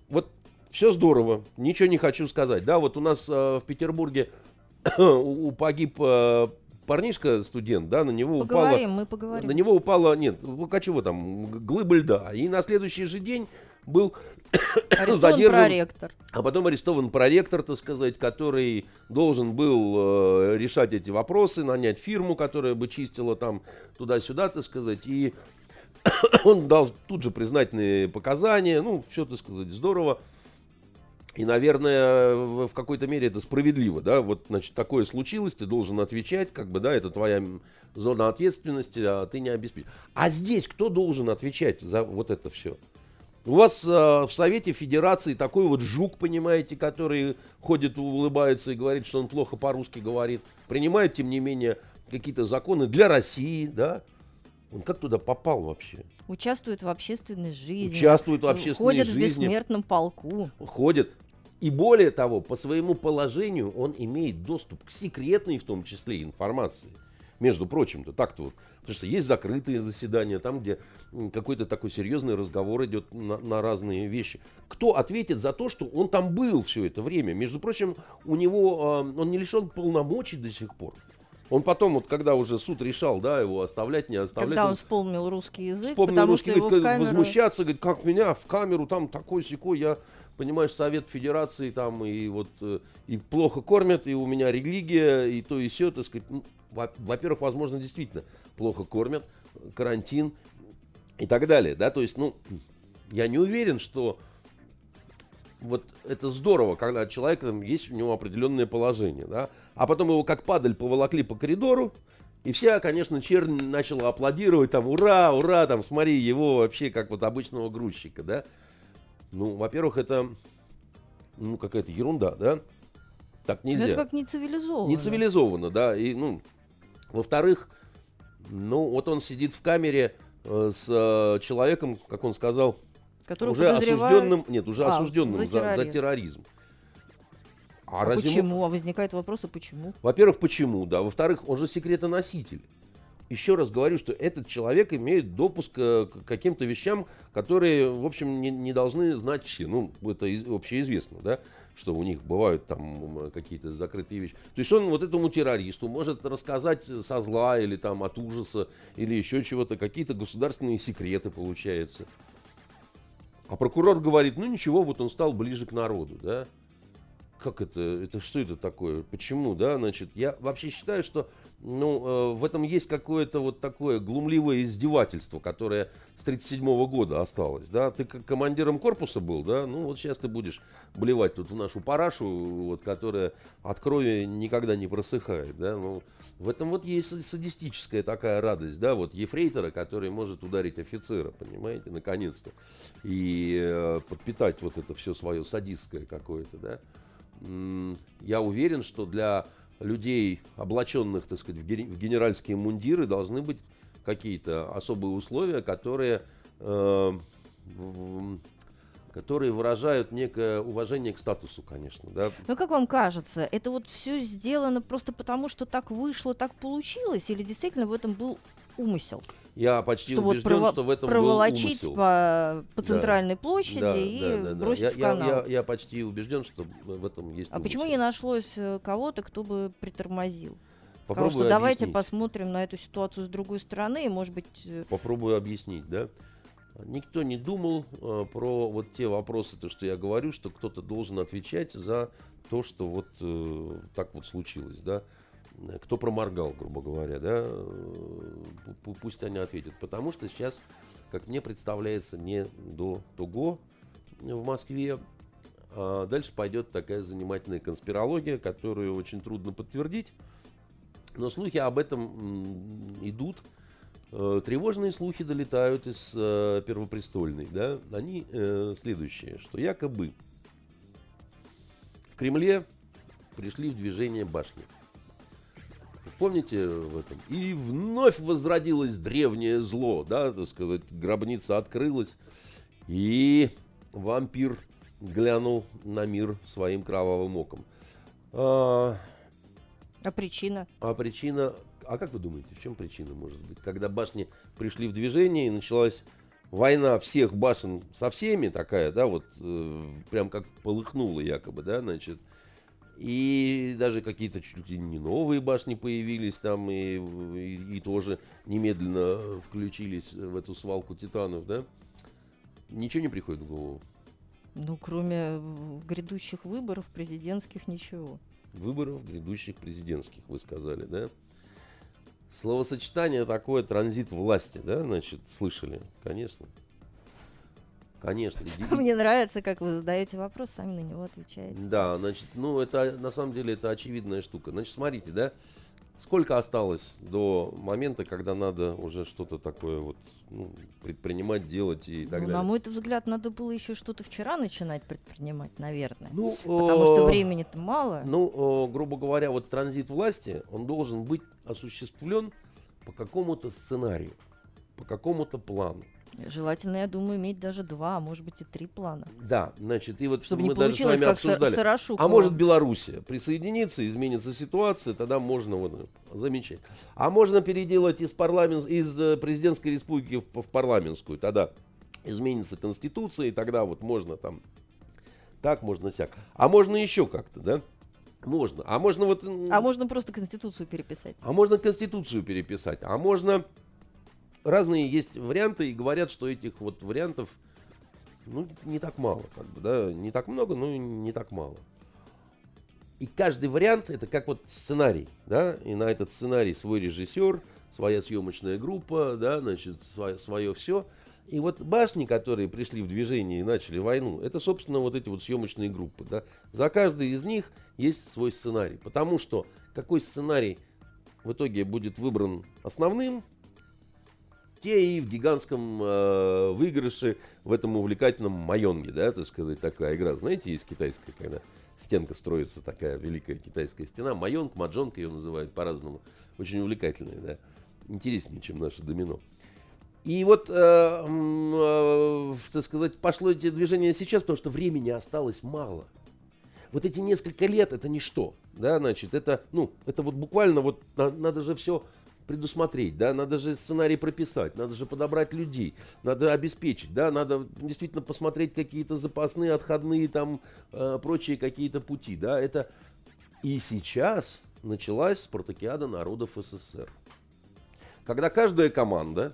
вот все здорово, ничего не хочу сказать. Да, вот у нас э, в Петербурге у- у- погиб э, парнишка, студент, да, на него упала... Поговорим, мы поговорим. На него упала, нет, чего там, глыба льда. И на следующий же день был Арестован задержан проректор. а потом арестован проректор, так сказать, который должен был э, решать эти вопросы, нанять фирму, которая бы чистила там туда-сюда, так сказать. И он дал тут же признательные показания. Ну, все, так сказать, здорово. И, наверное, в какой-то мере это справедливо, да, вот, значит, такое случилось, ты должен отвечать, как бы, да, это твоя зона ответственности, а ты не обеспечишь. А здесь кто должен отвечать за вот это все? У вас э, в Совете Федерации такой вот жук, понимаете, который ходит, улыбается и говорит, что он плохо по-русски говорит, принимает, тем не менее, какие-то законы для России, да, он как туда попал вообще? Участвует в общественной жизни. Участвует в общественной ходит жизни. Ходит в бессмертном полку. Ходит. И более того, по своему положению он имеет доступ к секретной, в том числе, информации. Между прочим-то, так-то вот. Потому что есть закрытые заседания, там, где какой-то такой серьезный разговор идет на, на разные вещи. Кто ответит за то, что он там был все это время? Между прочим, у него, э, он не лишен полномочий до сих пор. Он потом, вот когда уже суд решал, да, его оставлять, не оставлять. Когда он, он вспомнил русский язык, вспомнил потому русский что его в камеру... возмущаться, говорит, как меня в камеру, там такой секой, я, понимаешь, Совет Федерации, там, и вот, э, и плохо кормят, и у меня религия, и то, и все, так сказать. Ну, во-первых, возможно, действительно плохо кормят, карантин и так далее, да, то есть, ну, я не уверен, что вот это здорово, когда человек, там, есть у него определенное положение, да, а потом его как падаль поволокли по коридору, и вся, конечно, чернь начала аплодировать, там, ура, ура, там, смотри, его вообще как вот обычного грузчика, да. Ну, во-первых, это, ну, какая-то ерунда, да. Так нельзя. Но это как не цивилизованно. Не цивилизованно, да. И, ну, во-вторых, ну, вот он сидит в камере э, с э, человеком, как он сказал, Который уже осужденным, нет, уже а, осужденным за за, терроризм. за терроризм. А, разве мо- почему? А возникает вопрос, а почему? Во-первых, почему, да. Во-вторых, он же секретоноситель. Еще раз говорю, что этот человек имеет допуск э, к каким-то вещам, которые, в общем, не, не должны знать все. Ну, это из- общеизвестно, да, что у них бывают там какие-то закрытые вещи. То есть он вот этому террористу может рассказать со зла или там от ужаса или еще чего-то, какие-то государственные секреты получается. А прокурор говорит, ну ничего, вот он стал ближе к народу, да. Как это, это что это такое? Почему, да, значит, я вообще считаю, что, ну, э, в этом есть какое-то вот такое глумливое издевательство, которое с 37 года осталось, да. Ты как командиром корпуса был, да, ну вот сейчас ты будешь блевать тут в нашу парашу, вот, которая от крови никогда не просыхает, да, ну, в этом вот есть садистическая такая радость, да, вот ефрейтора, который может ударить офицера, понимаете, наконец-то, и э, подпитать вот это все свое садистское какое-то, да. Я уверен, что для людей, облаченных, так сказать, в генеральские мундиры, должны быть какие-то особые условия, которые, э, которые выражают некое уважение к статусу, конечно, да. Ну как вам кажется, это вот все сделано просто потому, что так вышло, так получилось, или действительно в этом был умысел? Я почти что вот убежден, прово- что в этом был проволочить умысел. по, по Да. центральной площади Да, и да, да, да. бросить я, в я- канал. я- я почти убежден, что в этом есть А почему умысел. не нашлось э, кого-то, кто бы притормозил? Сказал, Попробую что давайте объяснить. посмотрим на эту ситуацию с другой стороны, и, может быть, э, Попробую объяснить, да. Никто не думал э, про вот те вопросы, то, что я говорю, что кто-то должен отвечать за то, что вот э, так вот случилось, да. Кто проморгал, грубо говоря, да, э, пу- пу- пусть они ответят. Потому что сейчас, как мне представляется, не до того в Москве, а дальше пойдет такая занимательная конспирология, которую очень трудно подтвердить. Но слухи об этом идут. Э, Тревожные слухи долетают из э, Первопрестольной. Да? Они следующие, что якобы в Кремле пришли в движение башни. Помните в этом? И вновь возродилось древнее зло, да, так сказать, гробница открылась, и вампир глянул на мир своим кровавым оком. А, а причина? а причина... А как вы думаете, в чем причина может быть? Когда башни пришли в движение и началась война всех башен со всеми такая, да, вот э, прям как полыхнула якобы, да, значит. И даже какие-то чуть ли не новые башни появились там и, и, и тоже немедленно включились в эту свалку титанов, да. Ничего не приходит в голову. Ну, кроме э, грядущих выборов президентских, ничего. Выборов грядущих президентских, вы сказали, да? Словосочетание такое транзит власти, да, значит, слышали, конечно. Конечно. Мне нравится, как вы задаете вопрос, сами на него отвечаете. Да, значит, ну это на самом деле это очевидная штука. Значит, смотрите, да, сколько осталось до момента, когда надо уже что-то такое вот ну, предпринимать, делать и так Ну, далее. на мой взгляд, надо было еще что-то вчера начинать предпринимать, наверное. Ну, Потому что э, времени-то мало. Ну, э, грубо говоря, вот транзит власти, он должен быть осуществлен по какому-то сценарию, по какому-то плану. Желательно, я думаю, иметь даже два, а может быть и три плана. Да, значит, и вот Чтобы мы не даже с вами как обсуждали. Сарашукова. А может Белоруссия присоединиться, изменится ситуация, тогда можно вот, замечать. А можно переделать из, парламент, из э, президентской республики в, в парламентскую, тогда изменится конституция, и тогда вот можно там так, можно сяк. А можно еще как-то, да? Можно. А можно вот... А можно просто Конституцию переписать. а можно Конституцию переписать, а можно... Разные есть варианты, и говорят, что этих вот вариантов, ну, не так мало, как бы, да, не так много, но не так мало. И каждый вариант это как вот сценарий, да, и на этот сценарий свой режиссер, своя съемочная группа, да, значит, свое, все. И вот башни, которые пришли в движение и начали войну, это, собственно, вот эти вот съемочные группы, да. За каждой из них есть свой сценарий, потому что какой сценарий в итоге будет выбран основным, те и в гигантском э, выигрыше в этом увлекательном майонге, да, так сказать, такая игра. Знаете, есть китайская, когда стенка строится, такая великая китайская стена. Майонг, маджонг ее называют по-разному. Очень увлекательная, да. Интереснее, чем наше домино. И вот, э, э, так сказать, пошло эти движения сейчас, потому что времени осталось мало. Вот эти несколько лет это ничто, да, значит, это, ну, это вот буквально вот на- надо же все предусмотреть, да, надо же сценарий прописать, надо же подобрать людей, надо обеспечить, да, надо действительно посмотреть какие-то запасные, отходные там, э, прочие какие-то пути, да, это и сейчас началась спартакиада народов СССР, когда каждая команда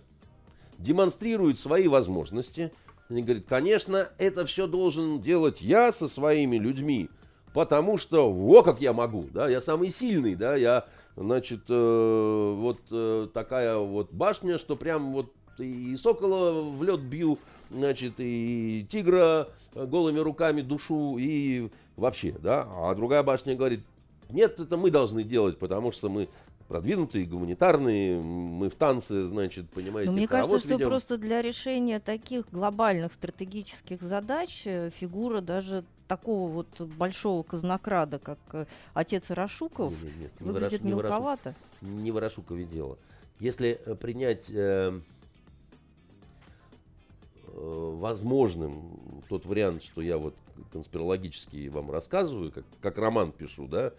демонстрирует свои возможности, они говорят, конечно, это все должен делать я со своими людьми, потому что, во как я могу, да, я самый сильный, да, я, значит, э, вот э, такая вот башня, что прям вот и сокола в лед бью, значит, и тигра э, голыми руками душу, и вообще, да, а другая башня говорит, нет, это мы должны делать, потому что мы продвинутые, гуманитарные, мы в танце, значит, понимаете, Но мне хоровод кажется, что ведем. просто для решения таких глобальных стратегических задач э, фигура даже такого вот большого казнокрада, как э, отец Рашуков, Не, не, нет, не выглядит Ворошук- мелковато. не в Ворошукове дело. Если э, принять э, э, возможным тот вариант, что я вот конспирологически вам рассказываю, как, как роман пишу, да,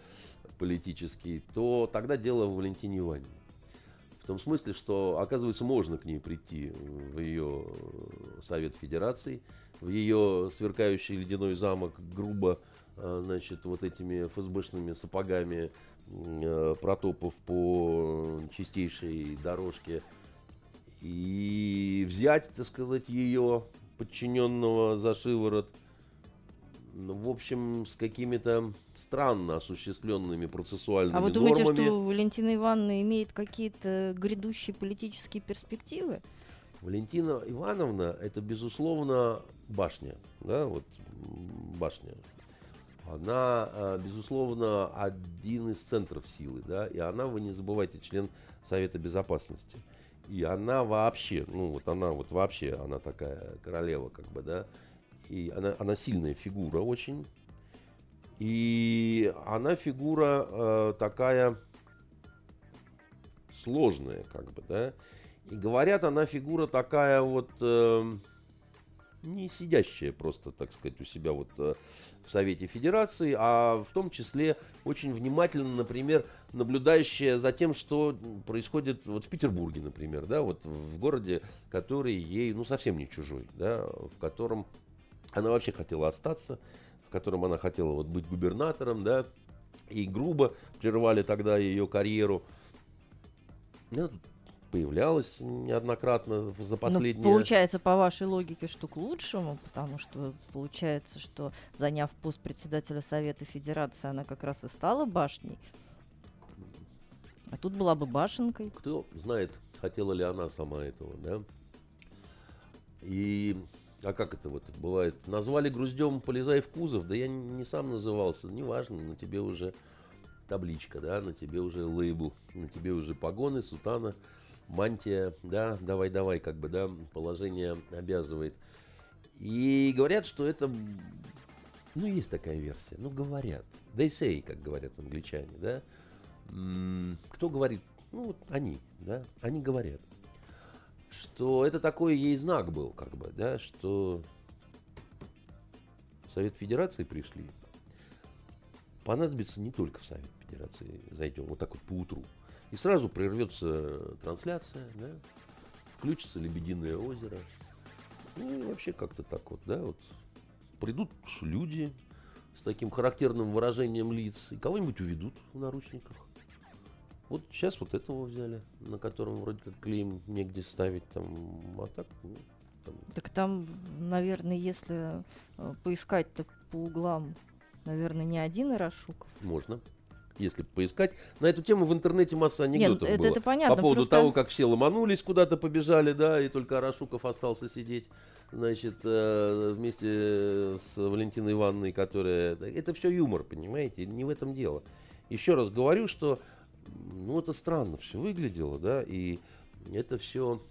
политический, то тогда дело в Валентине Ивановне. В том смысле, что, оказывается, можно к ней прийти в ее Совет Федерации, в ее сверкающий ледяной замок, грубо, э, значит, вот этими ФСБшными сапогами э, протопав по чистейшей дорожке и взять, так сказать, ее подчиненного за шиворот, ну, в общем, с какими-то странно осуществленными процессуальными А вы думаете, нормами. что Валентина Ивановна имеет какие-то грядущие политические перспективы? Валентина Ивановна это, безусловно, башня. Да, вот башня. Она, а, безусловно, один из центров силы, да, и она, вы не забывайте, член Совета Безопасности. И она вообще, ну вот она вот вообще, она такая королева, как бы, да, и она, она сильная фигура очень. И она фигура э, такая сложная, как бы, да. И говорят, она фигура такая вот э, не сидящая просто, так сказать, у себя вот э, в Совете Федерации, а в том числе очень внимательно, например, наблюдающая за тем, что происходит вот в Петербурге, например, да, вот в городе, который ей, ну, совсем не чужой, да, в котором она вообще хотела остаться, в котором она хотела вот быть губернатором, да, и грубо прервали тогда ее карьеру. Ну, появлялась неоднократно за Ну, последние... получается, по вашей логике, что к лучшему, потому что получается, что заняв пост председателя Совета Федерации, она как раз и стала башней. А тут была бы башенкой. Кто знает, хотела ли она сама этого, да? И А как это вот бывает? Назвали груздем, полезай в кузов, да я не сам назывался, неважно, на тебе уже табличка, да, на тебе уже лейбл, на тебе уже погоны, сутана, мантия, да, давай-давай, как бы, да, положение обязывает. И говорят, что это, ну, есть такая версия, ну, говорят, they say, как говорят англичане, да, кто говорит, ну, вот они, да, они говорят, что это такой ей знак был, как бы, да, что Совет Федерации пришли, понадобится не только в Совет Федерации зайдем, вот так вот по утру. И сразу прервется трансляция, да, включится Лебединое озеро. Ну и вообще как-то так вот, да, вот придут люди с таким характерным выражением лиц и кого-нибудь уведут в наручниках. Вот сейчас вот этого взяли, на котором вроде как клейм негде ставить там, а так, ну, там. Так там, наверное, если э, поискать-то по углам, наверное, не один Ирашуков. Можно если поискать. На эту тему в интернете масса анекдотов Нет, было. Это, это понятно, по поводу просто... того, как все ломанулись, куда-то побежали, да, и только Арашуков остался сидеть, значит, э, вместе с Валентиной Ивановной, которая... Это все юмор, понимаете, не в этом дело. Еще раз говорю, что, ну, это странно все выглядело, да, и это все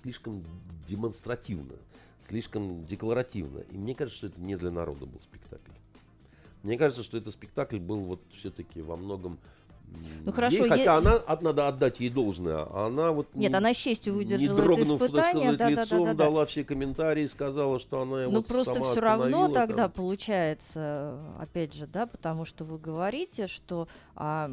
слишком демонстративно, слишком декларативно. И мне кажется, что это не для народа был спектакль. Мне кажется, что этот спектакль был вот все-таки во многом ну хорошо, ей, хотя я... она, надо отдать ей должное, она вот нет, не, она с честью выдержала не дрогнув, это испытание, сказать, да, лицом, да, да, да, дала все комментарии, сказала, что она. Ну вот просто все равно тогда там. получается, опять же, да, потому что вы говорите, что а,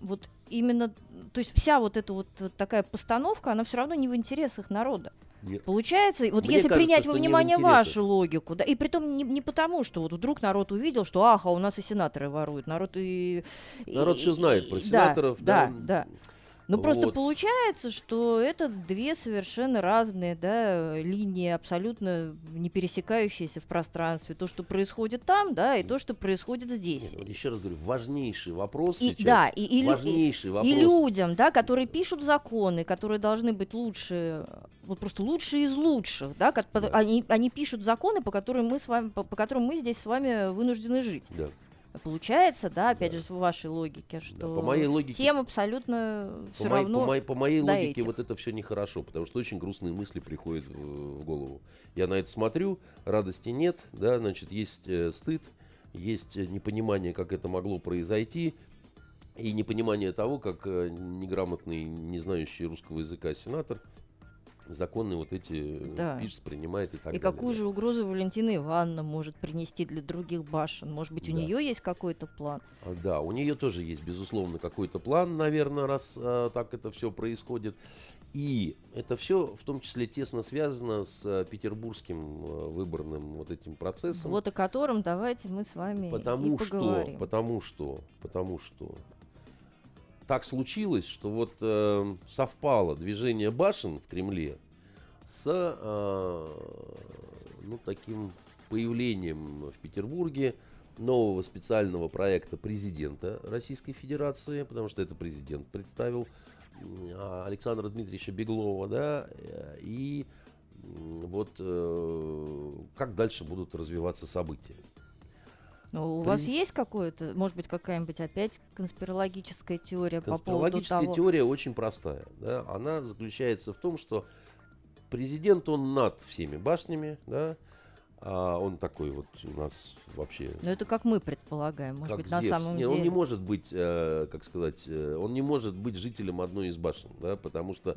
вот именно, то есть вся вот эта вот такая постановка, она все равно не в интересах народа. Нет. Получается, вот Мне если кажется, принять во внимание вашу логику, да, и при том не, не потому, что вот вдруг народ увидел, что ах, а у нас и сенаторы воруют, народ и... Народ и, все знает про сенаторов, да. Да, да. Ну, вот. просто получается, что это две совершенно разные да, линии, абсолютно не пересекающиеся в пространстве. То, что происходит там, да, и то, что происходит здесь. Нет, еще раз говорю, важнейший вопрос и, сейчас. Да, и, и, важнейший и, вопрос. и людям, да, которые пишут законы, которые должны быть лучше, вот просто лучшие из лучших, да, как, да. Они, они пишут законы, по которым мы с вами, по, по которым мы здесь с вами вынуждены жить. Да. Получается, да, опять да. же, в вашей лоgiке, что да, по моей логике, тем абсолютно все по равно. Моей, по, моей, по моей логике этих. вот это все нехорошо, потому что очень грустные мысли приходят в, в голову. Я на это смотрю, радости нет, да, значит, есть э, стыд, есть непонимание, как это могло произойти, и непонимание того, как э, неграмотный, не знающий русского языка сенатор законы вот эти э, да. пишет, принимает и так и далее. И какую же угрозу Валентина Ивановна может принести для других башен? Может быть, у да. нее есть какой-то план? А, да, у нее тоже есть, безусловно, какой-то план, наверное, раз а, так это все происходит. И это все в том числе тесно связано с а, петербургским а, выборным вот этим процессом. Вот о котором давайте мы с вами потому и поговорим. Что, потому что, потому что так случилось, что вот э, совпало движение башен в Кремле с э, ну, таким появлением в Петербурге нового специального проекта президента Российской Федерации, потому что это президент представил Александра Дмитриевича Беглова, да, и вот э, как дальше будут развиваться события. Ну, у вас есть какое-то, может быть, какая-нибудь опять конспирологическая теория по поводу того... теория очень простая. Да? Она заключается в том, что президент, он над всеми башнями, да, а он такой вот у нас вообще... Ну, это как мы предполагаем, может быть, Зевс. на самом Нет, деле... Он не может быть, э, как сказать, э, он не может быть жителем одной из башен, да, потому что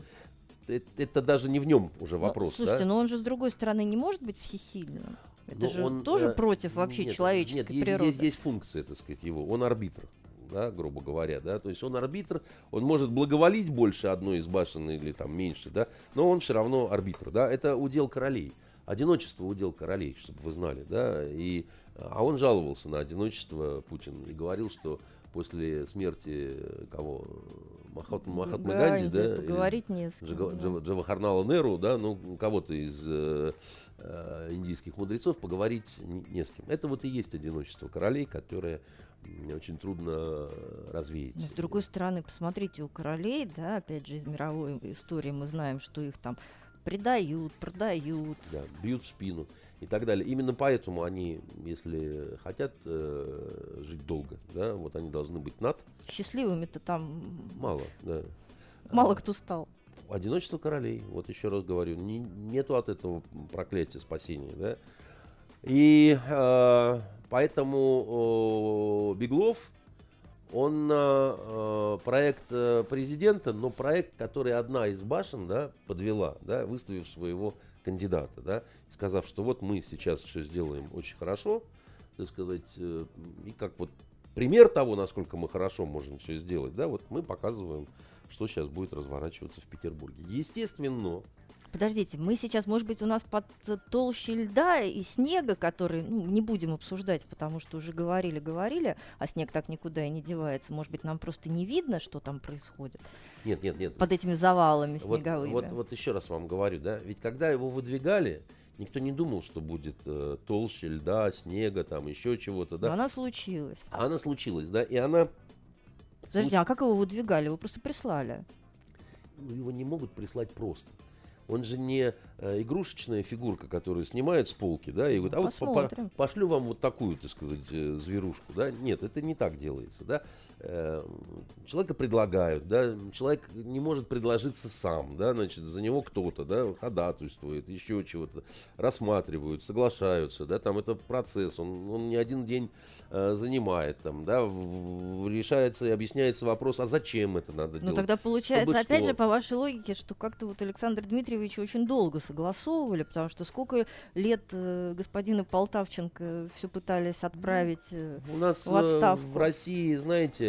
это, это даже не в нем уже вопрос. Но, слушайте, да? но он же с другой стороны не может быть всесильным. Это но же он, тоже э, против вообще нет, человеческой нет, природы. Есть, есть, есть функция, так сказать, его. Он арбитр, да, грубо говоря, да. То есть он арбитр, он может благоволить больше одной из башен или там меньше, да, но он все равно арбитр, да. Это удел королей. Одиночество удел королей, чтобы вы знали, да. И, а он жаловался на одиночество Путин и говорил, что после смерти кого Махатма, Махатма Ганди, да, поговорить не с кем, Джава, да. Джавахарнала Неру, да, ну кого-то из э, э, индийских мудрецов поговорить не, не с кем. Это вот и есть одиночество королей, которое очень трудно развеять. Но, с другой стороны, посмотрите, у королей, да, опять же, из мировой истории мы знаем, что их там предают, продают. Да, бьют в спину и так далее. Именно поэтому они, если хотят э, жить долго, да, вот они должны быть над. Счастливыми-то там Мало, да. мало кто стал. Одиночество королей, вот еще раз говорю, не, нету от этого проклятия спасения, да. И э, поэтому э, Беглов, он э, проект э, президента, но проект, который одна из башен, да, подвела, да, выставив своего кандидата, да, сказав, что вот мы сейчас все сделаем очень хорошо, так сказать, э, и как вот пример того, насколько мы хорошо можем все сделать, да, вот мы показываем, что сейчас будет разворачиваться в Петербурге. Естественно, Подождите, мы сейчас, может быть, у нас под э, толще льда и снега, который, ну, не будем обсуждать, потому что уже говорили, говорили, а снег так никуда и не девается. Может быть, нам просто не видно, что там происходит нет, нет, нет. под этими завалами Вот, снеговыми. вот, вот еще раз вам говорю, да, ведь когда его выдвигали, никто не думал, что будет э, толще льда, снега, там еще чего-то, Но да. она случилась. А она случилась, да, и она Подождите, а как его выдвигали? Его просто прислали. ну, его не могут прислать просто. Он же не э, игрушечная фигурка, которую снимают с полки, да, и говорит, а вот по- по- пошлю вам вот такую, так сказать, э, зверушку, да. Нет, это не так делается, да. Э, Человека предлагают, да, человек не может предложиться сам, да, значит, за него кто-то, да, ходатайствует, еще чего-то, рассматривают, соглашаются, да, там это процесс, он, он не один день э, занимает, там, да, в- в- решается и объясняется вопрос, а зачем это надо Ну делать? тогда получается, Чтобы опять что? же, по вашей логике, что как-то вот Александр Дмитриевич очень долго согласовывали, потому что сколько лет э, господина Полтавченко все пытались отправить. э, У нас в э, отставку. в России, знаете,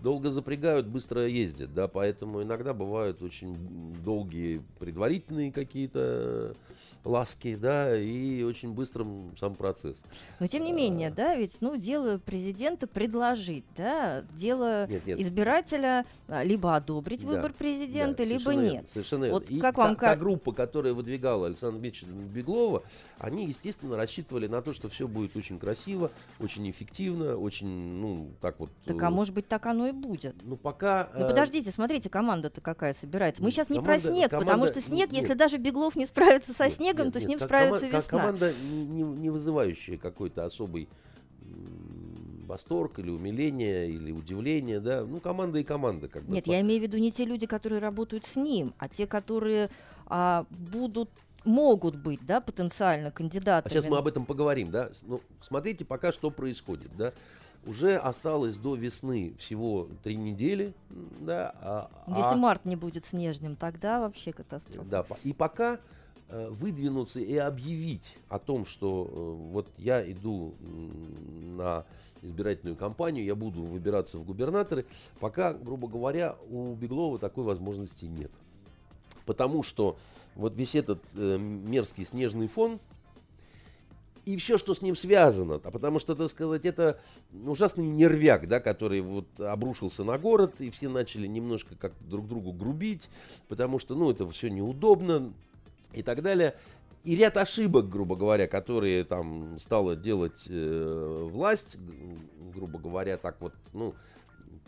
долго запрягают, быстро ездят, да, поэтому иногда бывают очень долгие предварительные какие-то ласки, да, и очень быстрым сам процесс. Но тем не менее, да, ведь, ну, дело президента предложить, да, дело Нет, нет. избирателя а, либо одобрить Да, выбор Да, президента, либо совершенно верно, нет. Совершенно Вот верно. И как вам та, та ка- группа, которая выдвигала Александра Дмитриевича Беглова, они, естественно, рассчитывали на то, что все будет очень красиво, очень эффективно, очень, ну, так вот... Так, э, а может быть, так оно и будет. Ну, пока... Ну э, подождите, смотрите, команда-то какая собирается. Мы сейчас не про команда- снег, потому команда- что снег, нет. если даже Беглов не справится со Нет, снегом, нет, то с ним справится кома- ко- весна. Команда не, не- не вызывающая какой-то особый восторг или умиление, или удивление, да. Ну, команда и команда, как бы. Нет, я имею в виду не те люди, которые работают с ним, а те, которые а, будут, могут быть, да, потенциально А кандидатами. сейчас мы об этом поговорим, да. Ну, смотрите пока, что происходит, да. Уже осталось до весны всего три недели, да. а- Если а- март не будет снежным, тогда вообще катастрофа. Да, и пока э, выдвинуться и объявить о том, что э, вот я иду на избирательную кампанию, я буду выбираться в губернаторы, пока, грубо говоря, у Беглова такой возможности нет. Потому что вот весь этот э, мерзкий снежный фон и все, что с ним связано, а потому что, так сказать, это ужасный нервяк, да, который вот обрушился на город, и все начали немножко как друг другу грубить, потому что, ну, это все неудобно и так далее. И ряд ошибок, грубо говоря, которые там стала делать э, власть, грубо говоря, так вот, ну,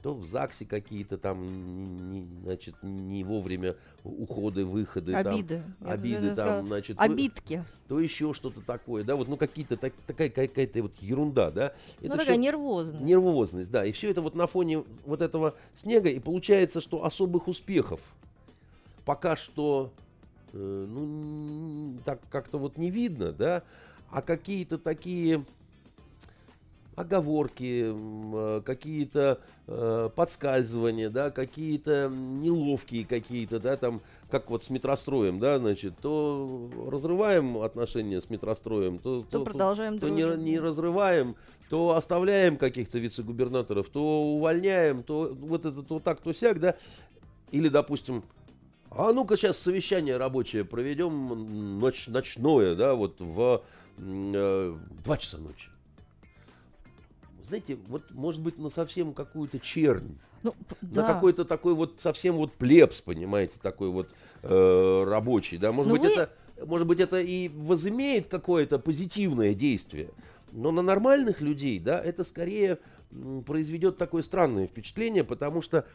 то в ЗАГСе какие-то там, не, значит, не вовремя уходы, выходы. там, Обиды. Я бы обиды даже сказала, там, значит, то- Обидки. то еще что-то такое, да, вот, ну, какие-то, так- такая какая-то вот ерунда, да. Ну, Это такая всё- нервозность. Нервозность, да. И все это вот на фоне вот этого снега. И получается, что особых успехов пока что, э, ну, так как-то вот не видно, да. А какие-то такие оговорки, э, какие-то э, подскальзывания, да, какие-то неловкие какие-то, да, там, как вот с метростроем, да, значит, то разрываем отношения с метростроем, то, То продолжаем то не, дружить. не разрываем, то оставляем каких-то вице-губернаторов, то увольняем, то вот это то так, то сяк, да. Или, допустим, а ну-ка сейчас совещание рабочее проведем ночь, ночное, да, вот в э, 2 часа ночи. Знаете, вот может быть на совсем какую-то чернь, Ну, п- на да. какой-то такой вот совсем вот плебс, понимаете, такой вот э, рабочий, да, может Но быть вы- это, может быть это и возымеет какое-то позитивное действие, но на нормальных людей, да, это скорее произведет такое странное впечатление, потому что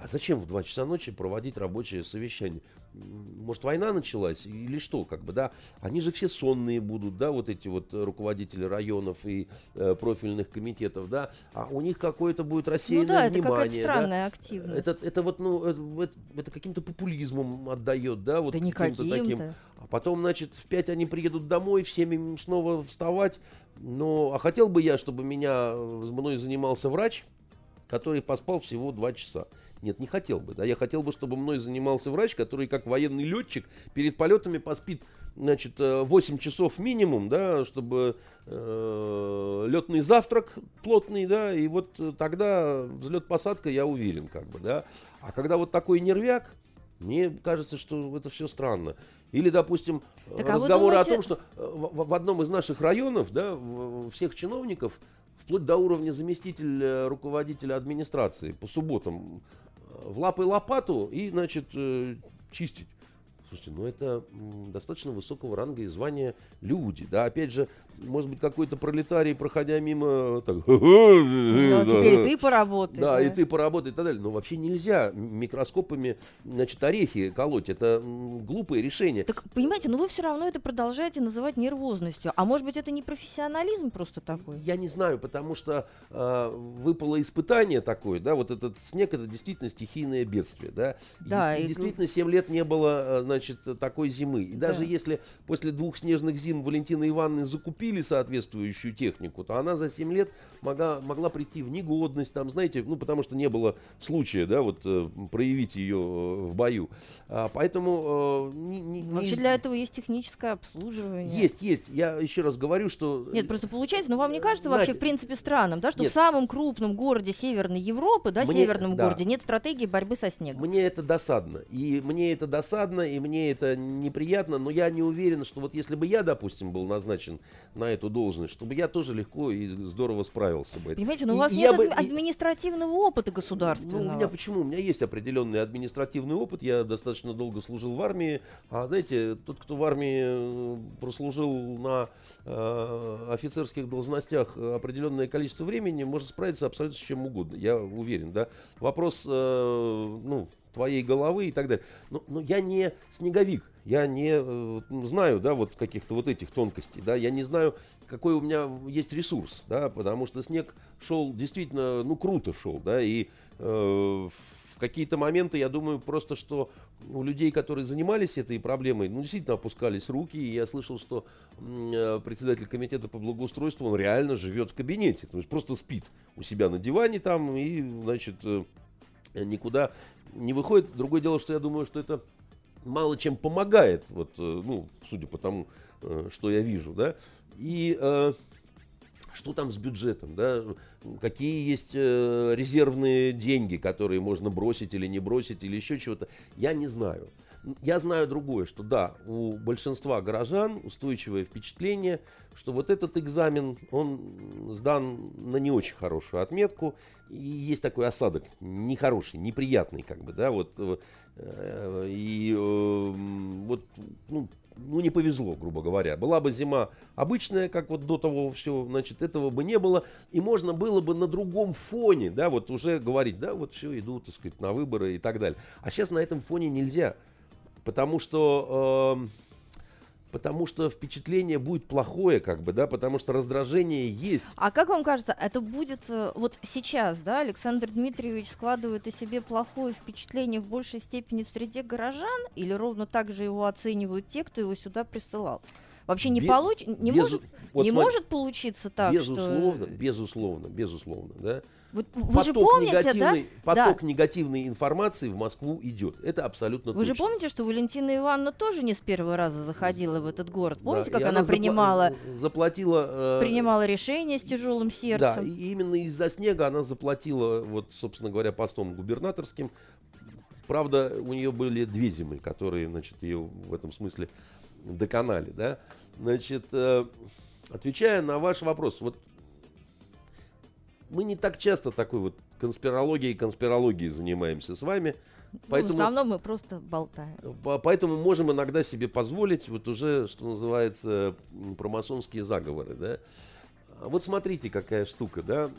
А зачем в 2 часа ночи проводить рабочее совещание? Может, война началась или что, как бы, да? Они же все сонные будут, да, вот эти вот руководители районов и э, профильных комитетов, да? А у них какое-то будет рассеянное ну, да, внимание. это какая-то странная да? активность. Это, это вот, ну, это, это каким-то популизмом отдает, да? Вот да никаким таким. А потом, значит, в 5 они приедут домой, всем им снова вставать. Ну, а хотел бы я, чтобы меня, э, мной занимался врач, который поспал всего 2 часа. Нет, не хотел бы. Да? Я хотел бы, чтобы мной занимался врач, который как военный летчик перед полетами поспит значит, 8 э, часов минимум, да, чтобы э, летный завтрак плотный, да, и вот тогда взлет-посадка, я уверен, как бы, да. А когда вот такой нервяк, мне кажется, что это все странно. Или, допустим, так, разговоры а думаете... о том, что э, в, в одном из наших районов, да, всех чиновников, вплоть до уровня заместителя руководителя администрации, по субботам в лапы лопату и, значит, э, чистить. Слушайте, ну это достаточно высокого ранга и звания люди. Да, опять же, может быть, какой-то пролетарий, проходя мимо, так... Ну, теперь ты поработай. Да, да, и ты поработай и так далее. Но вообще нельзя микроскопами, значит, орехи колоть. Это глупое решение. Так, понимаете, но вы все равно это продолжаете называть нервозностью. А может быть, это не профессионализм просто такой? Я не знаю, потому что э, выпало испытание такое, да, вот этот снег, это действительно стихийное бедствие, да. Да. И, и... Действительно, 7 лет не было, значит, значит, такой зимы. И даже да. если после двух снежных зим Валентина Ивановна закупили соответствующую технику, то она за 7 лет могла, могла прийти в негодность, там, знаете, ну, потому что не было случая, да, вот, э, проявить ее э, в бою. А, поэтому... Э, не, не, Вообще для этого есть техническое обслуживание. Есть, есть. Я еще раз говорю, что... Нет, просто получается, но вам не кажется вообще, в принципе, странным, да, что нет. в самом крупном городе Северной Европы, да, мне, северном да. городе, нет стратегии борьбы со снегом? Мне это досадно. И мне это досадно, и мне мне это неприятно, но я не уверен, что вот если бы я, допустим, был назначен на эту должность, чтобы я тоже легко и здорово справился бы. Понимаете, но и, у вас нет бы, административного опыта государственного. Ну, у меня почему? У меня есть определенный административный опыт, я достаточно долго служил в армии, а знаете, тот, кто в армии э, прослужил на э, офицерских должностях определенное количество времени, может справиться абсолютно с чем угодно, я уверен, да. Вопрос, э, ну, твоей головы и так далее. Но, но я не снеговик, я не э, знаю, да, вот каких-то вот этих тонкостей, да, я не знаю, какой у меня есть ресурс, да, потому что снег шел действительно, ну, круто шел, да, и э, в какие-то моменты, я думаю, просто что у людей, которые занимались этой проблемой, ну, действительно опускались руки, и я слышал, что э, председатель комитета по благоустройству, он реально живет в кабинете, то есть просто спит у себя на диване там и, значит, э, никуда не выходит. Другое дело, что я думаю, что это мало чем помогает, вот, э, ну, судя по тому, э, что я вижу, да. И э, что там с бюджетом, да, какие есть э, резервные деньги, которые можно бросить или не бросить, или еще чего-то, я не знаю. Я знаю другое, что да, у большинства горожан устойчивое впечатление, что вот этот экзамен, он сдан на не очень хорошую отметку, и есть такой осадок, нехороший, неприятный, как бы, да, вот, э, и э, вот, ну, ну, не повезло, грубо говоря. Была бы зима обычная, как вот до того все, значит, этого бы не было. И можно было бы на другом фоне, да, вот уже говорить, да, вот все, идут, так сказать, на выборы и так далее. А сейчас на этом фоне нельзя. Потому что... Э, потому что впечатление будет плохое, как бы, да, потому что раздражение есть. А как вам кажется, это будет э, вот сейчас, да, Александр Дмитриевич складывает о себе плохое впечатление в большей степени в среде горожан, или ровно так же его оценивают те, кто его сюда присылал? Вообще не, Без, получ... не, без, может, вот не смотри, может получиться так, безусловно, что... Безусловно, безусловно, да. Вы, вы же помните, негативный, да? Поток да. негативной информации в Москву идет. Это абсолютно Вы точно. же помните, что Валентина Ивановна тоже не с первого раза заходила в этот город? Помните, да, как она, она принимала, заплатила, э, принимала решение с тяжелым сердцем? Да, и именно из-за снега она заплатила, вот, собственно говоря, постом губернаторским. Правда, у нее были две зимы, которые, значит, ее в этом смысле доконали, да. Значит, э, отвечая на ваш вопрос, вот мы не так часто такой вот конспирологией и конспирологией занимаемся с вами. Поэтому, ну, в основном мы просто болтаем. Поэтому можем иногда себе позволить вот уже, что называется, промасонские заговоры, да. А вот смотрите, какая штука, да.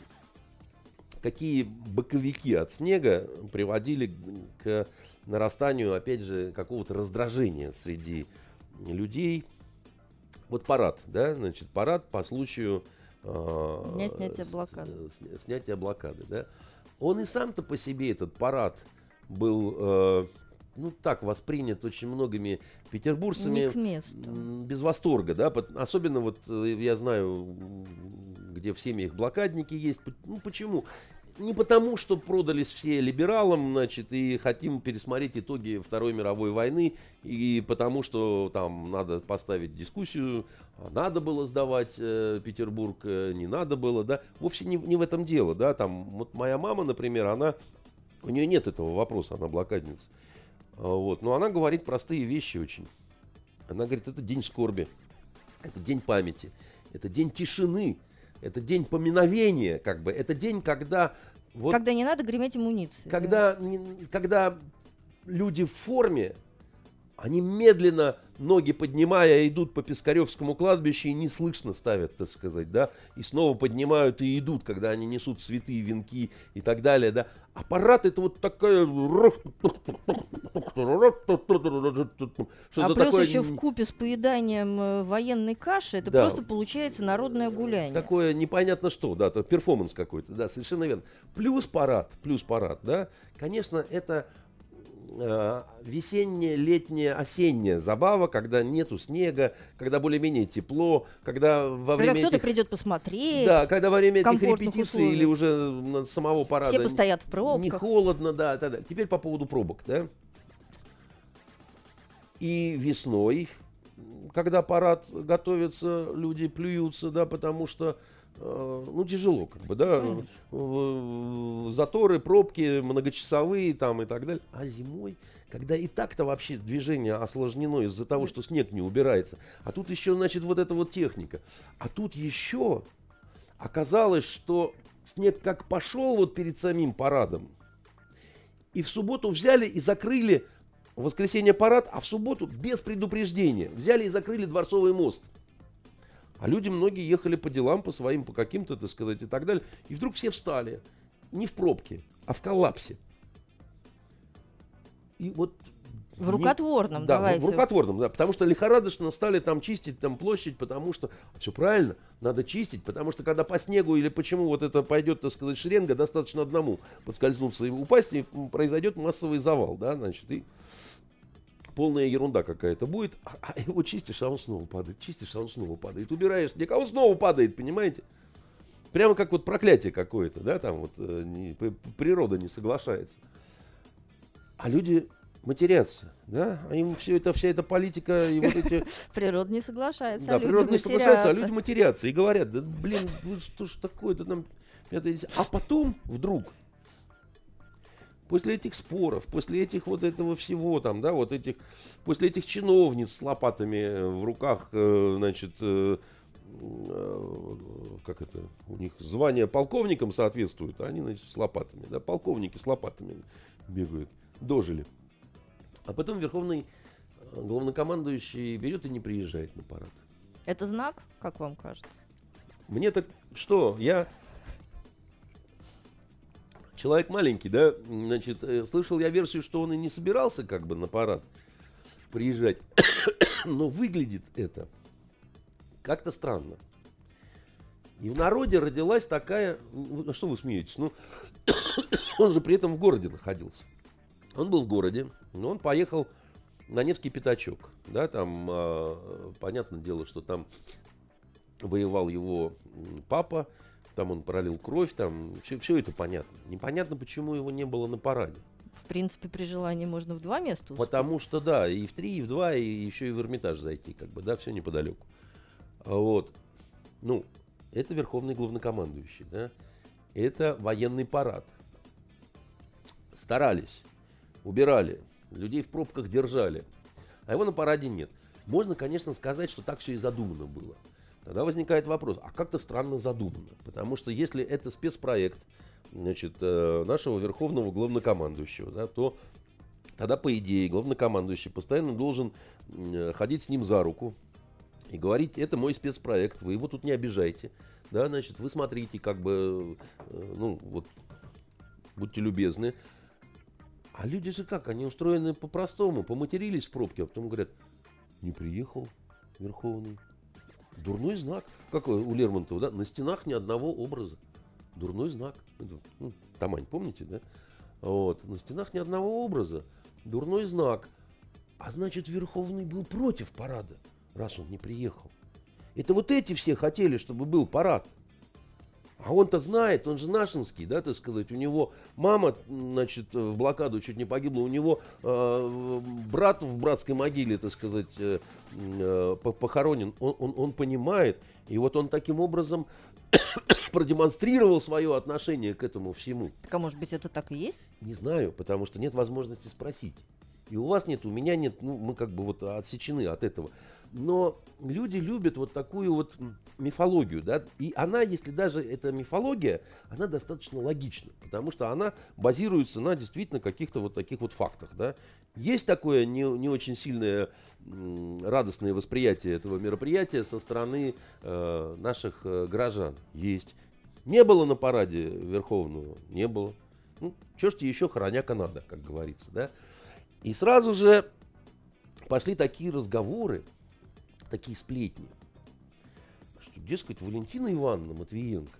какие боковики от снега приводили к нарастанию, опять же, какого-то раздражения среди людей. Вот парад, да, значит, парад по случаю э, Дня снятия блокады. С, снятия блокады, да. Он и сам-то по себе, этот парад, был, э, ну, так воспринят очень многими петербуржцами. Не к месту. Без восторга, да. Особенно вот э, я знаю, где в семьях блокадники есть. Ну, почему? Не потому, что продались все либералам, значит, и хотим пересмотреть итоги Второй мировой войны, и потому что там надо поставить дискуссию, а надо было сдавать э, Петербург, э, не надо было, да, вовсе не, не в этом дело, да, там, вот моя мама, например, она, у нее нет этого вопроса, она блокадница, а, вот, но она говорит простые вещи очень, она говорит, это день скорби, это день памяти, это день тишины, это день поминовения, как бы. Это день, когда... Вот, когда не надо греметь амуниции. Когда, да. не, когда люди в форме, они медленно, ноги поднимая, идут по Пискаревскому кладбищу и неслышно ставят, так сказать, да, и снова поднимают и идут, когда они несут цветы, венки и так далее, да. Аппарат это вот такая... А плюс такое... еще в купе с поеданием э, военной каши, это да. просто получается народное гуляние. Такое непонятно что, да, перформанс какой-то, да, совершенно верно. Плюс парад, плюс парад, да, конечно, это весенняя, летняя, осенняя забава, когда нету снега, когда более-менее тепло, когда во когда время кто-то этих, придет посмотреть. Да, когда во время этих репетиций условиях. или уже самого парада. Все постоят в пробках. Не холодно, да, да, да. Теперь по поводу пробок, да. И весной, когда парад готовится, люди плюются, да, потому что Э, ну, тяжело, как бы, да, заторы, пробки многочасовые там и так далее. А зимой, когда и так-то вообще движение осложнено из-за того, что снег не убирается, а тут еще, значит, вот эта вот техника. А тут еще оказалось, что снег как пошел вот перед самим парадом, и в субботу взяли и закрыли в воскресенье парад, а в субботу без предупреждения взяли и закрыли Дворцовый мост. А люди многие ехали по делам, по своим, по каким-то, так сказать, и так далее. И вдруг все встали. Не в пробке, а в коллапсе. И вот в рукотворном, не, да, давайте. В, в рукотворном, да, потому что лихорадочно стали там чистить там площадь, потому что все правильно, надо чистить, потому что когда по снегу или почему вот это пойдет, так сказать, шеренга, достаточно одному подскользнуться и упасть, и произойдет массовый завал, да, значит, и полная ерунда какая-то будет, а, а его чистишь, а он снова падает, чистишь, а он снова падает, убираешь снег, а он снова падает, понимаете? Прямо как вот проклятие какое-то, да, там вот э, не, природа не соглашается. А люди матерятся, да, а им все это, вся эта политика и вот эти... Природа не соглашается, Да, природа не соглашается, а люди матерятся и говорят, да блин, ну что ж такое-то там... А потом вдруг после этих споров, после этих вот этого всего там, да, вот этих, после этих чиновниц с лопатами в руках, э, значит, э, э, как это, у них звание полковникам соответствует, а они, значит, с лопатами, да, полковники с лопатами бегают, дожили. А потом верховный главнокомандующий берет и не приезжает на парад. Это знак, как вам кажется? Мне так что, я человек маленький, да, значит, э, слышал я версию, что он и не собирался как бы на парад приезжать, но выглядит это как-то странно. И в народе родилась такая, что вы смеетесь, ну, он же при этом в городе находился. Он был в городе, но он поехал на Невский пятачок, да, там, э, понятное дело, что там воевал его папа, там он пролил кровь, там все, все это понятно. Непонятно, почему его не было на параде. В принципе, при желании можно в два места успеть. Потому что, да, и в три, и в два, и еще и в Эрмитаж зайти, как бы, да, все неподалеку. А вот, ну, это верховный главнокомандующий, да, это военный парад. Старались, убирали, людей в пробках держали, а его на параде нет. Можно, конечно, сказать, что так все и задумано было. Тогда возникает вопрос, а как-то странно задумано. Потому что если это спецпроект значит, э, нашего верховного главнокомандующего, да, то тогда, по идее, главнокомандующий постоянно должен э, ходить с ним за руку и говорить, это мой спецпроект, вы его тут не обижайте. Да, значит, вы смотрите, как бы, э, ну, вот, будьте любезны. А люди же как, они устроены по-простому, поматерились в пробке, а потом говорят, не приехал Верховный. Дурной знак. Как у Лермонтова, да? На стенах ни одного образа. Дурной знак. Ну, Тамань, помните, да? Вот. На стенах ни одного образа. Дурной знак. А значит, Верховный был против парада, раз он не приехал. Это вот эти все хотели, чтобы был парад. А он-то знает, он же нашинский, да, так сказать, у него мама, значит, в блокаду чуть не погибла, у него э, брат в братской могиле, так сказать, э, э, похоронен, он, он, он понимает, и вот он таким образом продемонстрировал свое отношение к этому всему. Так, а может быть, это так и есть? Не знаю, потому что нет возможности спросить. И у вас нет, у меня нет, ну, мы как бы вот отсечены от этого. Но люди любят вот такую вот мифологию, да, и она, если даже это мифология, она достаточно логична, потому что она базируется на действительно каких-то вот таких вот фактах, да. Есть такое не, не очень сильное радостное восприятие этого мероприятия со стороны э, наших э, горожан? Есть. Не было на параде Верховного? Не было. Ну, что ж еще хороняка надо, как говорится, да. И сразу же пошли такие разговоры, такие сплетни, что, дескать, Валентина Ивановна Матвиенко,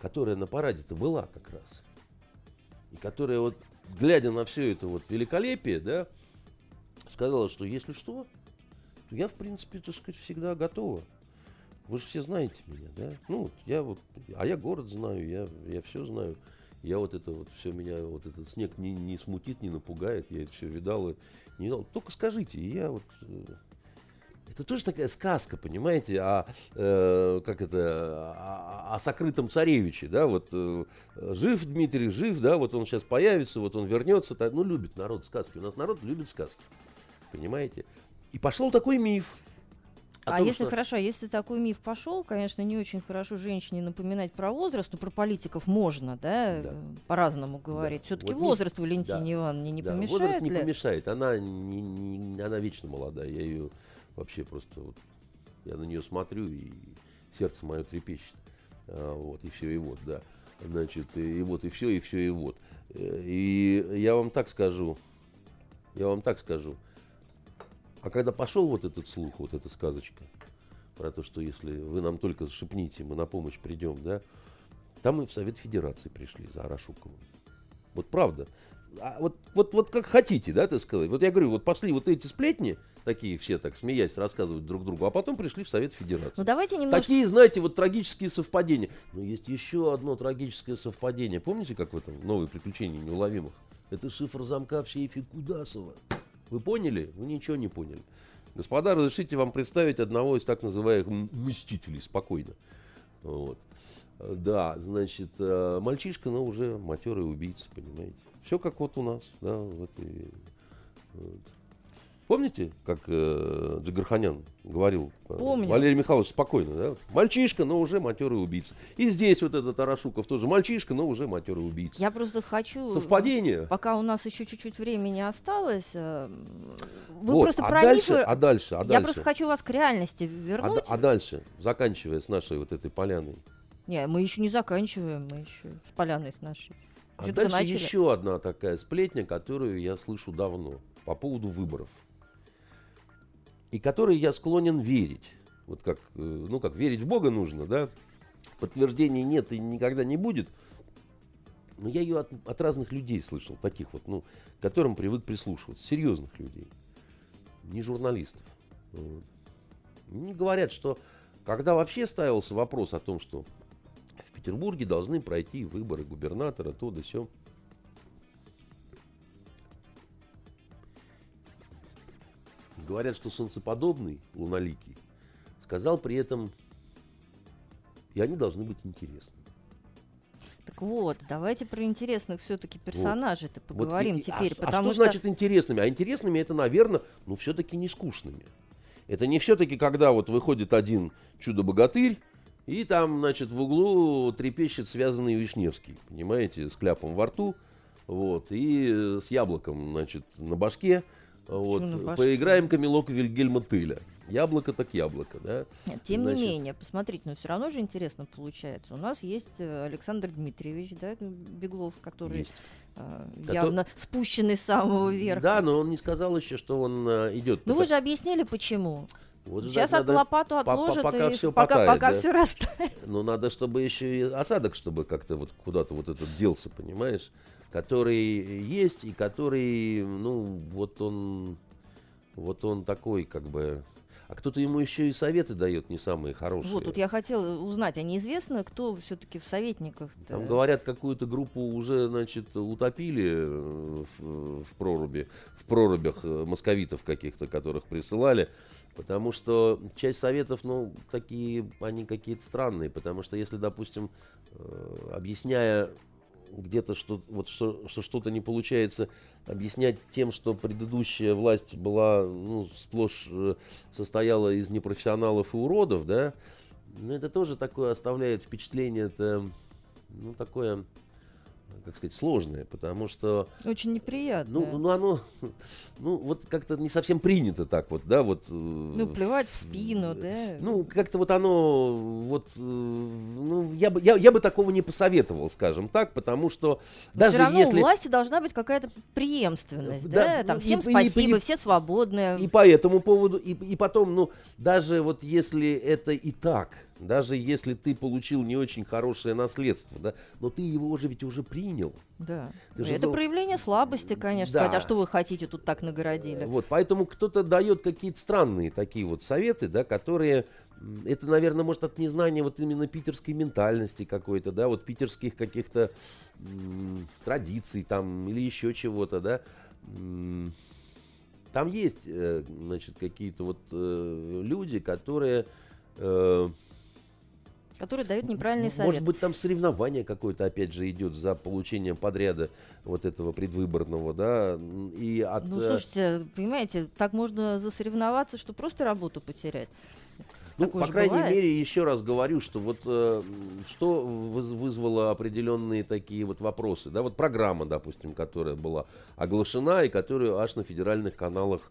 которая на параде-то была как раз, и которая вот, глядя на все это вот великолепие, да, сказала, что если что, то я, в принципе, так сказать, всегда готова. Вы же все знаете меня, да? Ну, я вот, а я город знаю, я, я все знаю. Я вот это вот все меня, вот этот снег не, не смутит, не напугает, я это все видал и не видал. Только скажите, я вот... Э, это тоже такая сказка, понимаете, о, э, как это, о, о сокрытом царевиче, да, вот э, жив Дмитрий, жив, да, вот он сейчас появится, вот он вернется, так, ну, любит народ сказки, у нас народ любит сказки, понимаете. И пошел такой миф, а том, если что... хорошо, если такой миф пошел, конечно, не очень хорошо женщине напоминать про возраст, но про политиков можно, да, да. по-разному говорить. Да. Все-таки вот возраст не... Валентине да. Ивановне не да. помешает. Возраст не для... помешает. Она не, не, она вечно молодая. Я ее вообще просто вот, я на нее смотрю и сердце мое трепещет. А, вот и все и вот, да. Значит, и, и вот и все и все и вот. Э, и я вам так скажу, я вам так скажу. А когда пошел вот этот слух, вот эта сказочка, про то, что если вы нам только шепните, мы на помощь придем, да, там мы в Совет Федерации пришли за Арашуковым. Вот правда. А вот, вот, вот как хотите, да, ты сказать. Вот я говорю, вот пошли вот эти сплетни, такие все так смеясь рассказывать друг другу, а потом пришли в Совет Федерации. Ну давайте немножко... Такие, знаете, вот трагические совпадения. Но есть еще одно трагическое совпадение. Помните, как в этом «Новые приключения неуловимых»? Это шифр замка в сейфе Кудасова. Вы поняли? Вы ничего не поняли. Господа, разрешите вам представить одного из так называемых мстителей, спокойно. Вот. Да, значит, э, мальчишка, но уже матерый убийца, понимаете. Все как вот у нас, да, в этой... Вот. Помните, как э, Джигарханян говорил? Помню. Валерий Михайлович спокойно, да? Мальчишка, но уже матерый убийца. И здесь вот этот Арашуков тоже мальчишка, но уже матерый убийца. Я просто хочу... Совпадение. Пока у нас еще чуть-чуть времени осталось, э, вы вот, просто а про дальше. А дальше, а дальше. Я просто хочу вас к реальности вернуть. А, а дальше, заканчивая с нашей вот этой поляной. Не, мы еще не заканчиваем, мы еще с поляной с нашей. А дальше начали. еще одна такая сплетня, которую я слышу давно по поводу выборов и которой я склонен верить. Вот как, э, ну как верить в Бога нужно, да? Подтверждений нет и никогда не будет. Но я ее от, от разных людей слышал, таких вот, ну, которым привык прислушиваться, серьезных людей, не журналистов. Вот. Они говорят, что когда вообще ставился вопрос о том, что в Петербурге должны пройти выборы губернатора, то да сё, говорят, что солнцеподобный, луноликий, сказал при этом, и они должны быть интересны. Так вот, давайте про интересных все-таки персонажей-то вот. поговорим вот, теперь. А, потому а что, что значит интересными? А интересными это, наверное, ну все-таки не скучными. Это не все-таки, когда вот выходит один чудо-богатырь, и там, значит, в углу трепещет связанный Вишневский, понимаете, с кляпом во рту, вот, и с яблоком, значит, на башке, вот, поиграем камелок Вильгельма Тыля. Яблоко так яблоко, да? Нет, тем Значит- не менее, посмотрите, но все равно же интересно получается. У нас есть э, Александр Дмитриевич, да, Беглов, который Есть. э, Котор- явно спущенный с самого верха. Да, но он не сказал еще, что он э, идет. Ну вы же объяснили, почему. Вот Сейчас от лопату по- по- отложат, пока и всё пока, потает, пока да. все растает. Но надо, чтобы еще и осадок, чтобы как-то вот куда-то вот этот делся, понимаешь? Который есть и который, ну, вот он, вот он такой, как бы... А кто-то ему еще и советы дает не самые хорошие. Вот, тут я хотела узнать, а неизвестно, кто все-таки в советниках Там говорят, какую-то группу уже, значит, утопили э, в, в проруби, в прорубях э, московитов каких-то, которых присылали. Потому что часть советов, ну, такие, они какие-то странные. Потому что если, допустим, э, объясняя где-то, что, вот, что, что что-то не получается объяснять тем, что предыдущая власть была, ну, сплошь э, состояла из непрофессионалов и уродов, да, ну, это тоже такое оставляет впечатление, это, ну, такое, как сказать, сложное, потому что, Очень неприятно. ну, ну, оно, ну, вот как-то не совсем принято так вот, да, вот. э, Ну, плевать в спину, да. ну, как-то вот оно, вот, э, ну, я бы, я, я бы такого не посоветовал, скажем так, потому что даже все равно если... у власти должна быть какая-то преемственность, Да, да? Там ну, и- всем и- и- спасибо, и- все свободны. И по этому поводу, и, и потом, ну, даже вот если это и так, даже если ты получил не очень хорошее наследство, да, но ты его же ведь уже принял. Да. Ты же Это дол- проявление слабости, конечно. Да. Сказать, а что вы хотите, тут так нагородили. Вот, поэтому кто-то дает какие-то странные такие вот советы, да, которые, это, наверное, может от незнания вот именно питерской ментальности какой-то, да, вот питерских каких-то м, традиций там или еще чего-то, да. М, Там есть, э, значит, какие-то вот э, люди, которые э, Который дает неправильный М- совет. Может быть, там соревнование какое-то, опять же, идет за получением подряда вот этого предвыборного, да, и от... Ну, э, слушайте, понимаете, так можно засоревноваться, что просто работу потерять. ну, такое по крайней бывает. мере, еще раз говорю, что вот э, что выз- вызвало определенные такие вот вопросы, да, вот программа, допустим, которая была оглашена и которую аж на федеральных каналах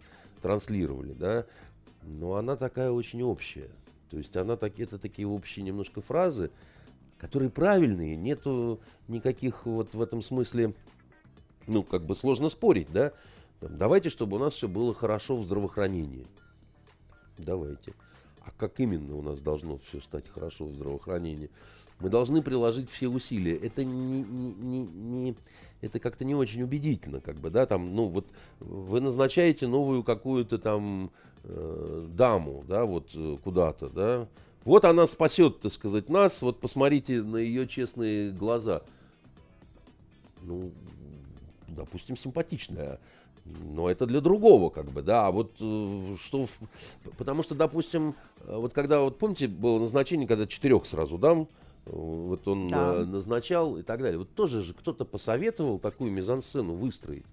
транслировали, да, но она такая очень общая. То есть она так, это такие общие немножко фразы, которые правильные, нету никаких вот в этом смысле, ну, как бы сложно спорить, да. Там, Давайте, чтобы у нас все было хорошо в здравоохранении. Давайте. А как именно у нас должно все стать хорошо в здравоохранении? Мы должны приложить все усилия. Это не, не- не- не- это как-то не очень убедительно, как бы, да, там, ну вот вы назначаете новую какую-то там э, даму, да, вот э, куда-то, да. Вот она спасет, так сказать, нас. Вот посмотрите на ее честные глаза. Ну, допустим, симпатичная. Но это для другого, как бы, да. А вот э, что... в- Потому что, допустим, э, вот когда, вот помните, было назначение, когда четырех сразу дам, вот он Да. назначал и так далее. Вот тоже же кто-то посоветовал такую мизансцену выстроить.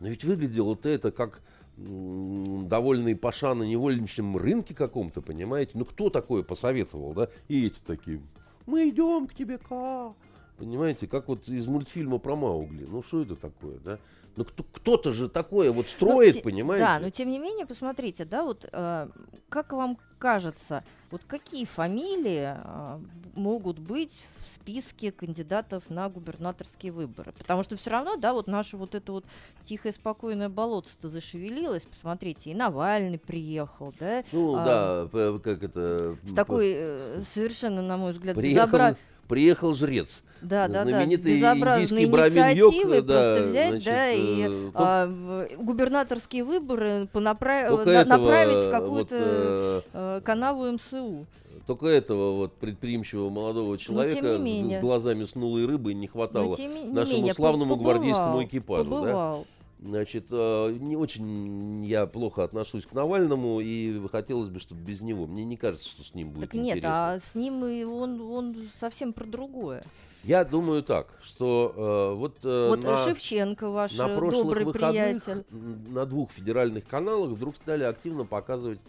Но ведь выглядело-то это как м, довольный паша на невольничном рынке каком-то, понимаете? Ну кто такое посоветовал, да? И эти такие, мы идем к тебе, Ка. Понимаете, как вот из мультфильма про Маугли. Ну что это такое, да? Ну кто, кто-то же такое вот строит, Ну, те- понимаете? Да, но тем не менее, посмотрите, да, вот э, как вам кажется, вот какие фамилии э, могут быть в списке кандидатов на губернаторские выборы? Потому что все равно, да, вот наше вот это вот тихое спокойное болото-то зашевелилось, посмотрите, и Навальный приехал, да, Ну а, да, п- как это... с такой э, совершенно, на мой взгляд, Приехал, безобра- приехал жрец. Да, да, да. Безобразные инициативы да, просто взять, значит, да, и э, а, губернаторские выборы понапра- Только на- этого, направить в вот, какую-то э, э, канаву МСУ. Только этого вот предприимчивого молодого человека с- с, глазами с нулой рыбы не хватало Но тем не нашему менее, славному побывал, гвардейскому экипажу. Да? Значит, э, не очень я плохо отношусь к Навальному, и хотелось бы, чтобы без него. Мне не кажется, что с ним будет Так нет, интересно. а с ним и он, он совсем про другое. Я думаю так, что э, вот, э, вот на, Шевченко, ваш на э, прошлых добрый выходных приятель. на двух федеральных каналах вдруг стали активно показывать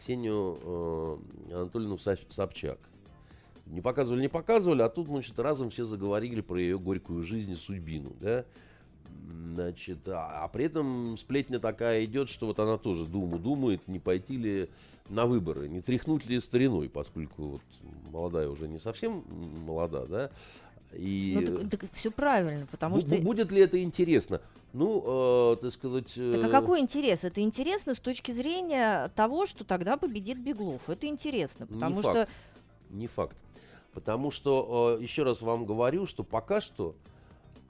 Ксению э, Анатольевну Собчак. Не показывали, не показывали, а тут, значит, разом все заговорили про ее горькую жизнь и судьбину, да. Значит, а, а при этом сплетня такая идет, что вот она тоже думу думает, не пойти ли на выборы, не тряхнуть ли стариной, поскольку вот молодая уже не совсем молода, да. И ну, так, так все правильно, потому что... Будет ли это интересно? Ну, э, так сказать... Э... Так а какой интерес? Это интересно с точки зрения того, что тогда победит Беглов. Это интересно, потому не что... Факт. Не факт. Потому что, э, еще раз вам говорю, что пока что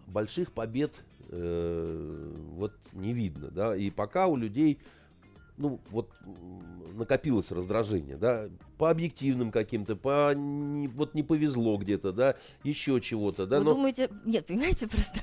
больших побед э, вот не видно, да, и пока у людей, ну, вот накопилось раздражение, да, по объективным каким-то, по, не, вот не повезло где-то, да, еще чего-то, да. Вы но... думаете, нет, понимаете, просто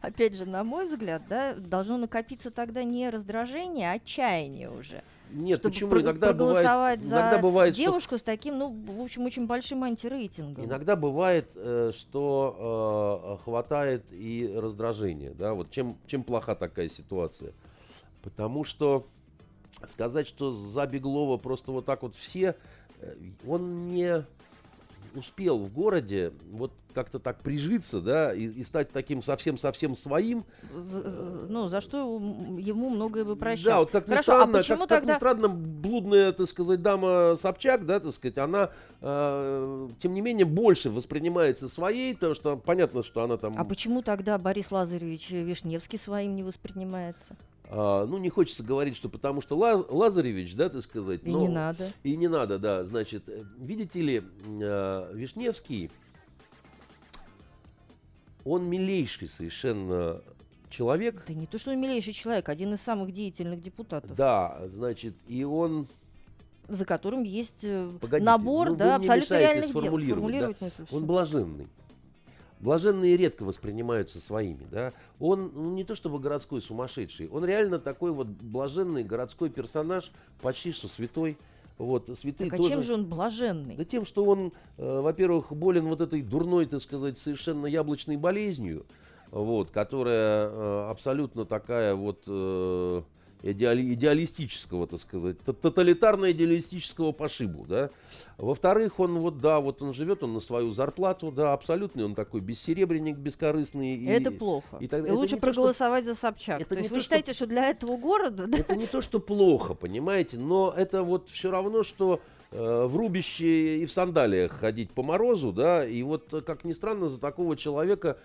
опять же, на мой взгляд, да, должно накопиться тогда не раздражение, а отчаяние уже. Нет, чтобы почему? Про- иногда бывает, за иногда бывает, девушку что... с таким, ну, в общем, очень большим антирейтингом. Иногда бывает, э, что э, хватает и раздражения, да, вот чем, чем плоха такая ситуация. Потому что сказать, что за Беглова просто вот так вот все, э, он не успел в городе вот как-то так прижиться, да, и, и стать таким совсем-совсем своим. Ну, за что ему многое бы прощал. Да, вот как Хорошо, ни а странно, а почему как, тогда... как ни странно, блудная, так сказать, дама Собчак, да, так сказать, она, э, тем не менее, больше воспринимается своей, потому что понятно, что она там... А почему тогда Борис Лазаревич Вишневский своим не воспринимается? А, ну, не хочется говорить, что потому что Лазаревич, да, так сказать. И но, не надо. И не надо, да. Значит, э, видите ли, э, Вишневский, он милейший совершенно человек. Да не то, что он милейший человек, один из самых деятельных депутатов. Да, значит, и он за которым есть э, Погодите, набор, ну, да, абсолютно реальных дел. Сформулировать да? мысль. Он блаженный. Блаженные редко воспринимаются своими, да. Он ну, не то чтобы городской сумасшедший, он реально такой вот блаженный городской персонаж, почти что святой. Вот, святые так а тоже... чем же он блаженный? Да тем, что он, э, во-первых, болен вот этой дурной, так сказать, совершенно яблочной болезнью, вот, которая э, абсолютно такая вот... Э, идеали, идеалистического, так сказать, тоталитарно-идеалистического пошибу, да. Во-вторых, он вот, да, вот он живет, он на свою зарплату, да, абсолютный, он такой бессеребренник, бескорыстный. И, это плохо. И, и, и лучше проголосовать то, что... за Собчак. Это то есть вы то, считаете, что... что для этого города... Да? Это не то, что плохо, понимаете, но это вот все равно, что э, в рубище и в сандалиях ходить по морозу, да, и вот, как ни странно, за такого человека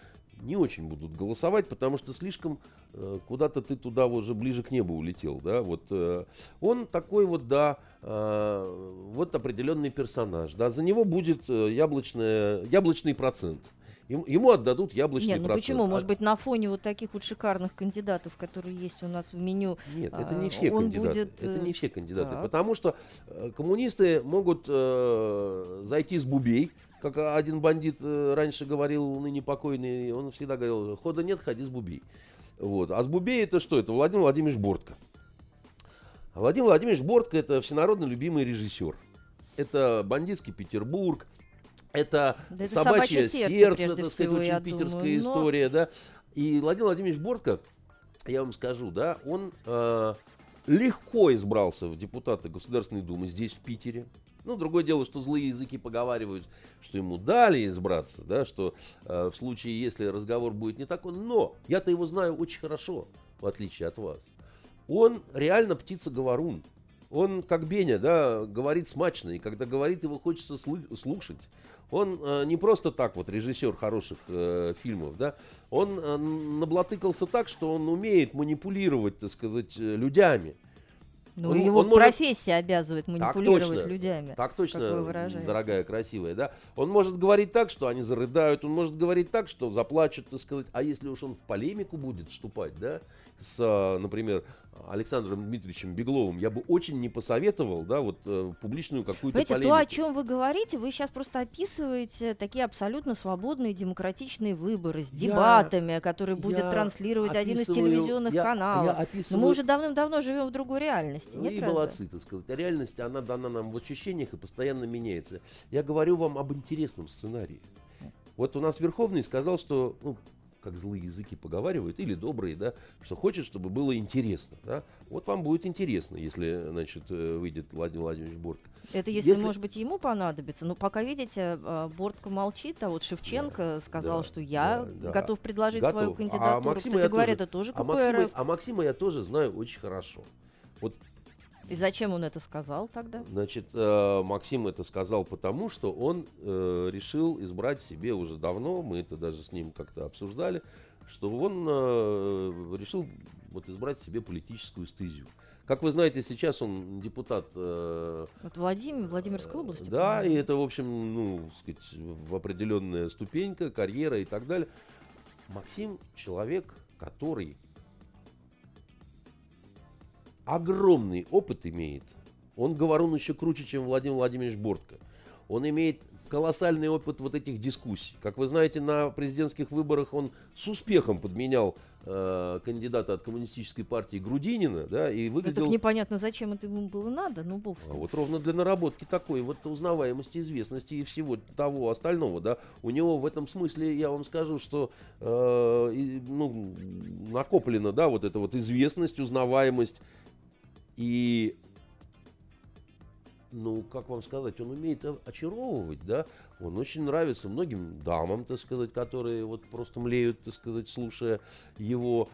не очень будут голосовать, потому что слишком э, куда-то ты туда уже ближе к небу улетел, да, вот э, он такой вот, да, э, вот определенный персонаж, да, за него будет э, яблочное, яблочный процент. Ему, отдадут яблочный Нет, ну процент. почему? Может быть, на фоне вот таких вот шикарных кандидатов, которые есть у нас в меню, Нет, это не а, все он кандидаты. Будет... Это не все кандидаты. Так. Потому что э, коммунисты могут э, зайти с бубей, как один бандит э, раньше говорил, ныне покойный, он всегда говорил, хода нет, ходи с Бубей. Вот. А с Бубей это что? Это Владимир Владимирович Бортко. А Владимир Владимирович Бортко это всенародно любимый режиссер. Это бандитский Петербург, это, да это собачье, собачье сердце, сердце так сказать, очень питерская думаю, но... история, да. И Владимир Владимирович Бортко, я вам скажу, да, он э, легко избрался в депутаты Государственной Думы здесь, в Питере. Ну, другое дело, что злые языки поговаривают, что ему дали избраться, да, что э, в случае, если разговор будет не такой. Но я-то его знаю очень хорошо, в отличие от вас. Он реально птица-говорун. Он, как Беня, да, говорит смачно, и когда говорит, его хочется слушать. Он э, не просто так вот режиссер хороших э, фильмов, да, он э, наблатыкался так, что он умеет манипулировать, так сказать, э, людьми. Ну, он, его он профессия может... обязывает манипулировать так точно, людьми. Так точно, дорогая, красивая, да. Он может говорить так, что они зарыдают, он может говорить так, что заплачут, так сказать. А если уж он в полемику будет вступать, да, с, а, например, Александром Дмитриевичем Бегловым, я бы очень не посоветовал, да, вот э, публичную какую-то Знаете, полемику. то, о чем вы говорите, вы сейчас просто описываете такие абсолютно свободные демократические выборы с дебатами, я, которые будет транслировать один из телевизионных я, каналов. Я описываю... Но мы уже давным-давно живем в другой реальности, нет И молодцы, так сказать. Реальность, она дана нам в ощущениях и постоянно меняется. Я говорю вам об интересном сценарии. Вот у нас Верховный сказал, что ну, как злые языки поговаривают, или добрые, да, что хочет, чтобы было интересно, да. Вот вам будет интересно, если, значит, э, выйдет Владимир Владимирович Бортко. Это если, если... может быть, ему понадобится. Но пока, видите, а, Бортко молчит, а вот Шевченко да, сказал, да, что я да, готов предложить готов. свою а кандидатуру. А Максима Кстати говоря, тоже, это тоже КПРФ. А Максима, а Максима я тоже знаю очень хорошо. Вот и зачем он это сказал тогда? Значит, э, Максим это сказал потому, что он э, решил избрать себе уже давно, мы это даже с ним как-то обсуждали, что он э, решил вот избрать себе политическую стезию. Как вы знаете, сейчас он депутат... Э, вот Владимир, Владимирской области. Да, и это, в общем, ну, сказать, в определенная ступенька, карьера и так далее. Максим человек, который огромный опыт имеет. Он говорун еще круче, чем Владимир Владимирович Бортко. Он имеет колоссальный опыт вот этих дискуссий. Как вы знаете, на президентских выборах он с успехом подменял э, кандидата от коммунистической партии Грудинина, да, и выглядел... Ну, так непонятно, зачем это ему было надо, ну бог с А вот ровно для наработки такой вот узнаваемости, известности и всего того остального, да. У него в этом смысле, я вам скажу, что э, и, ну, накоплено, да, вот эта вот известность, узнаваемость, и, ну, как вам сказать, он умеет очаровывать, да, он очень нравится многим дамам, так сказать, которые вот просто млеют, так сказать, слушая его.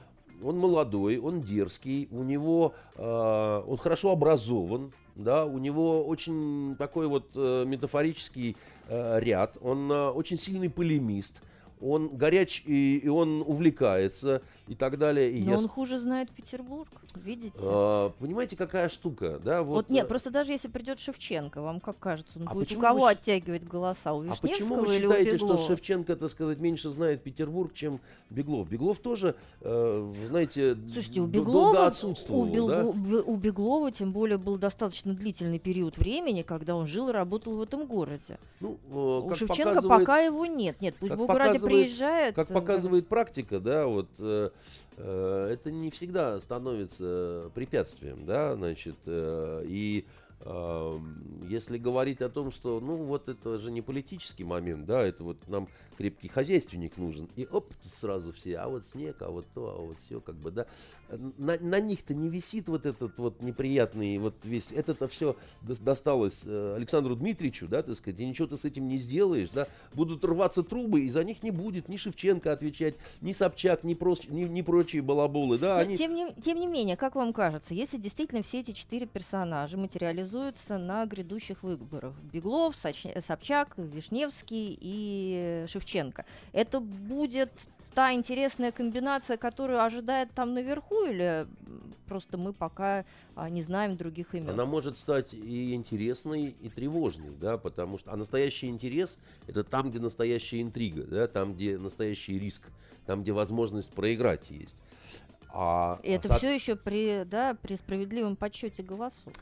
Он молодой, он дерзкий, у него, э, он хорошо образован, да, у него очень такой вот э, метафорический э, ряд, он э, очень сильный полемист, он горяч и, и он увлекается и так далее. И Но я... он хуже знает Петербург, видите? А, понимаете, какая штука, да? Вот, вот нет, э, просто даже если придет Шевченко, вам как кажется, он а будет у кого вы... оттягивать голоса, у Вишневского а почему вы или считаете, у что Шевченко, так сказать, меньше знает Петербург, чем Беглов? Беглов тоже, э, знаете, Слушайте, у Беглова, отсутствовал, у, Бегло, да? у Беглова, тем более, был достаточно длительный период времени, когда он жил и работал в этом городе. Ну, э, у Шевченко пока его нет. Нет, пусть в Белгороде приезжает. Как показывает практика, да, вот э, Э, это не всегда становится препятствием, да, значит, э, и если говорить о том, что, ну, вот это же не политический момент, да, это вот нам крепкий хозяйственник нужен, и оп, сразу все, а вот снег, а вот то, а вот все, как бы, да, на, на них-то не висит вот этот вот неприятный, вот весь, это-то все досталось э, Александру Дмитриевичу, да, так сказать, и ничего ты с этим не сделаешь, да, будут рваться трубы, и за них не будет ни Шевченко отвечать, ни Собчак, ни, прос, ни, ни прочие балаболы, да. Но они... тем, не, тем не менее, как вам кажется, если действительно все эти четыре персонажа материализуются на грядущих выборах, Беглов, Собчак, Вишневский и Шевченко, это будет та интересная комбинация, которую ожидает там наверху, или просто мы пока а, не знаем других имен? Она может стать и интересной, и тревожной, да, потому что а настоящий интерес это там, где настоящая интрига, да, там, где настоящий риск, там, где возможность проиграть есть. А, это а, все еще при, да, при справедливом подсчете голосов.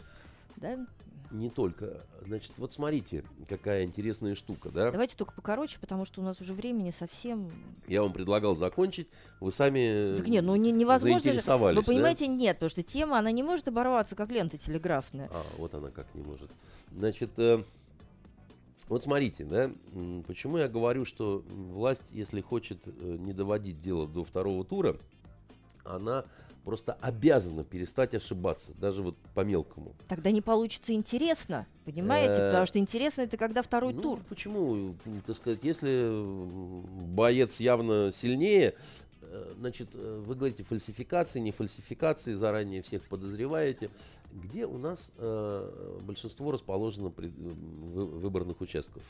Да? Не только. Значит, вот смотрите, какая интересная штука, да? Давайте только покороче, потому что у нас уже времени совсем... Я вам предлагал закончить, вы сами Так нет, ну не, невозможно же... Вы понимаете, да? нет, потому что тема, она не может оборваться, как лента телеграфная. А, вот она как не может. Значит, э, вот смотрите, да, почему я говорю, что власть, если хочет э, не доводить дело до второго тура, она просто обязана перестать ошибаться, даже вот по мелкому. Тогда не получится интересно, понимаете? Э, Потому что интересно это когда второй ну, тур. Почему? Так сказать, если боец явно сильнее, э, значит, э, вы говорите фальсификации, не фальсификации, заранее всех подозреваете. Где у нас э, большинство расположено при, выборных участков,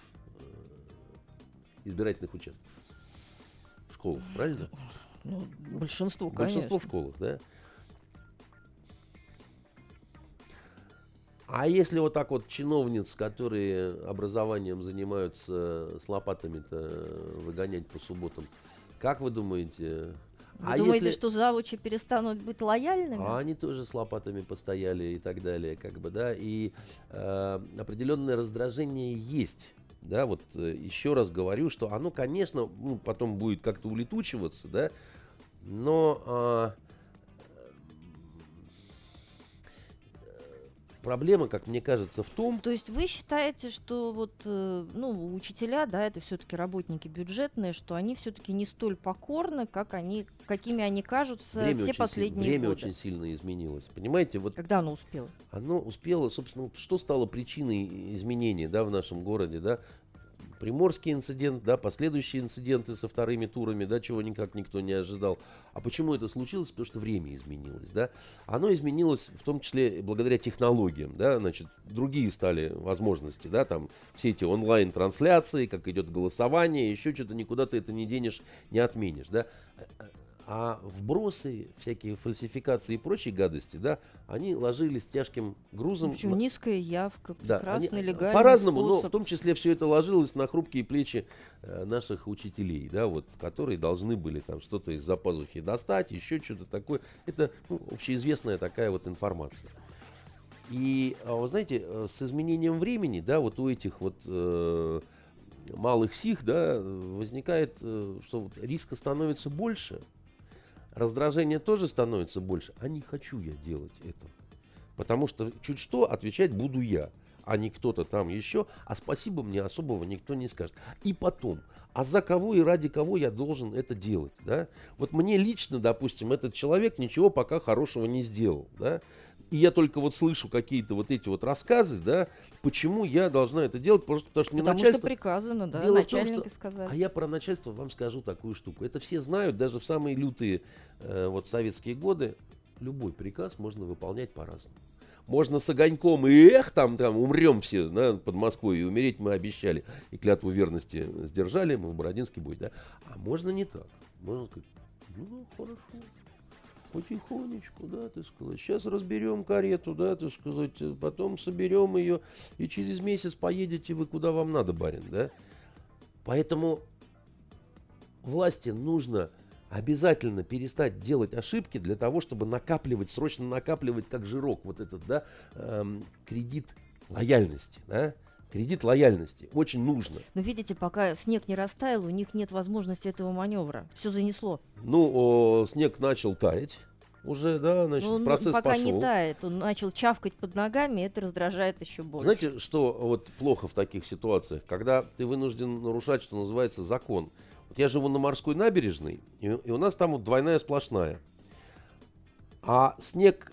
избирательных участков? В школах, правильно? Ну, большинство, конечно. Большинство в школах, да. А если вот так вот чиновниц, которые образованием занимаются, с лопатами-то выгонять по субботам, как вы думаете? Вы а думаете, если... что завучи перестанут быть лояльными? А они тоже с лопатами постояли и так далее, как бы, да, и э, определенное раздражение есть да, вот э, еще раз говорю, что оно, конечно, ну, потом будет как-то улетучиваться, да, но э, проблема, как мне кажется, в том... То есть вы считаете, что вот, э, ну, учителя, да, это все-таки работники бюджетные, что они все-таки не столь покорны, как они, какими они кажутся время все последние время годы? очень сильно изменилось. Понимаете, вот Когда оно успело? оно успело, собственно, что стало причиной изменений, да, в нашем городе, да? Приморский инцидент, да, последующие инциденты со вторыми турами, да, чего никак никто не ожидал. А почему это случилось? Потому что время изменилось, да. Оно изменилось в том числе благодаря технологиям, да, значит, другие стали возможности, да, там все эти онлайн-трансляции, как идет голосование, еще что-то, никуда ты это не денешь, не отменишь, да. А вбросы, всякие фальсификации и прочие гадости, да, они ложились тяжким грузом. Причем на- низкая явка, да, прекрасный они, э, легальный По-разному, но способ. в том числе все это ложилось на хрупкие плечи э, наших учителей, да, вот, которые должны были там что-то из-за пазухи достать, еще что-то такое. Это ну, общеизвестная такая вот информация. И, а, вы знаете, э, с изменением времени, да, вот у этих вот э, малых сих, да, возникает, э, что вот риска становится больше, раздражение тоже становится больше, а не хочу я делать это. Потому что чуть что отвечать буду я, а не кто-то там еще, а спасибо мне особого никто не скажет. И потом, а за кого и ради кого я должен это делать, да? Вот мне лично, допустим, этот человек ничего пока хорошего не сделал, да? И я только вот слышу какие-то вот эти вот рассказы, да, почему я должна это делать, просто потому что мне Потому начальство... что приказано, да, Дело в том, начальники что- сказали. А я про начальство вам скажу такую штуку. Это все знают, даже в самые лютые э, вот советские годы любой приказ можно выполнять по-разному. Можно с огоньком и эх, там, там умрем все да, под Москвой, и умереть мы обещали, и клятву верности сдержали, мы в Бородинский бой, да. А можно не так. Можно сказать, ну, хорошо, потихонечку, да, ты сказать. Сейчас разберем карету, да, ты сказать, э, потом соберем ее, и через месяц поедете вы куда вам надо, барин, да. Поэтому власти нужно обязательно перестать делать ошибки для того, чтобы накапливать, срочно накапливать как жирок вот этот, да, эм, кредит лояльности, да, кредит лояльности очень нужно. Но видите, пока снег не растаял, у них нет возможности этого маневра. Все занесло. Ну, о, снег начал таять уже, да, значит, Но он процесс пока пошел. не тает, он начал чавкать под ногами, и это раздражает еще больше. Знаете, что вот плохо в таких ситуациях, когда ты вынужден нарушать, что называется, закон. Вот я живу на морской набережной, и, и у нас там вот двойная сплошная. А снег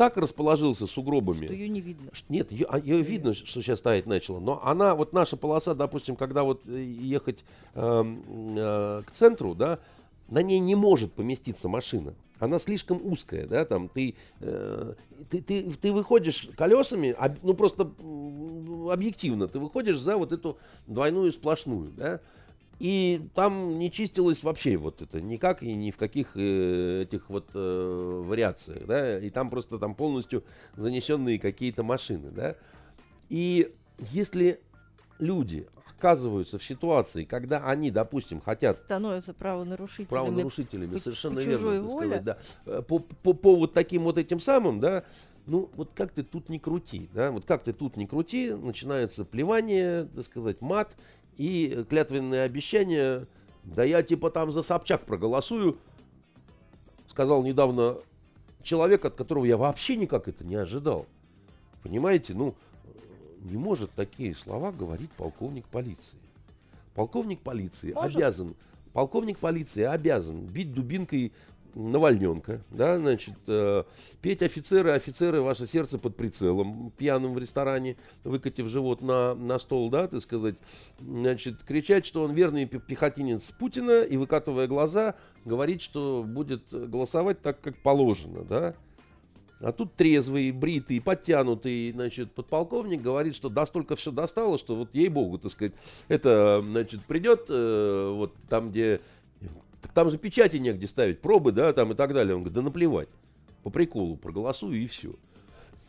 так расположился сугробами. что ее не видно. Ш- Нет, ее, видно, ш- что сейчас таять начало. Но она, вот наша полоса, допустим, когда вот э, ехать эм, э, к центру, да, на ней не может поместиться машина. Она слишком узкая, да, там ты, э, ты, ты, ты выходишь колесами, об- ну просто объективно, ты выходишь за вот эту двойную сплошную, да, и там не чистилось вообще вот это никак и ни в каких э, этих вот э, вариациях, да, и там просто там полностью занесенные какие-то машины, да. И если люди оказываются в ситуации, когда они, допустим, хотят Становятся правонарушителями. правонарушителями, по- совершенно по верно воле. сказать, да, Э, по, по, по вот таким вот этим самым, да, ну вот как ты тут не крути, да, вот как ты тут не крути, начинается плевание, так сказать, мат и клятвенные обещания, да я типа там за Собчак проголосую, сказал недавно человек, от которого я вообще никак это не ожидал. Понимаете, ну, не может такие слова говорить полковник полиции. Полковник полиции Может. обязан, полковник полиции обязан бить дубинкой Навальненка, да, значит, э, петь офицеры, офицеры, ваше сердце под прицелом, пьяным в ресторане, выкатив живот на, на стол, да, так сказать, значит, кричать, что он верный пе- пехотинец Путина, и, выкатывая глаза, говорить, что будет голосовать так, как положено, да. А тут трезвый, бритый, подтянутый, значит, подполковник говорит, что настолько все достало, что вот ей-богу, так сказать, это, значит, придет э, вот там, где... Так там же печати негде ставить, пробы, да, там и так далее. Он говорит, да наплевать, по приколу проголосую и все.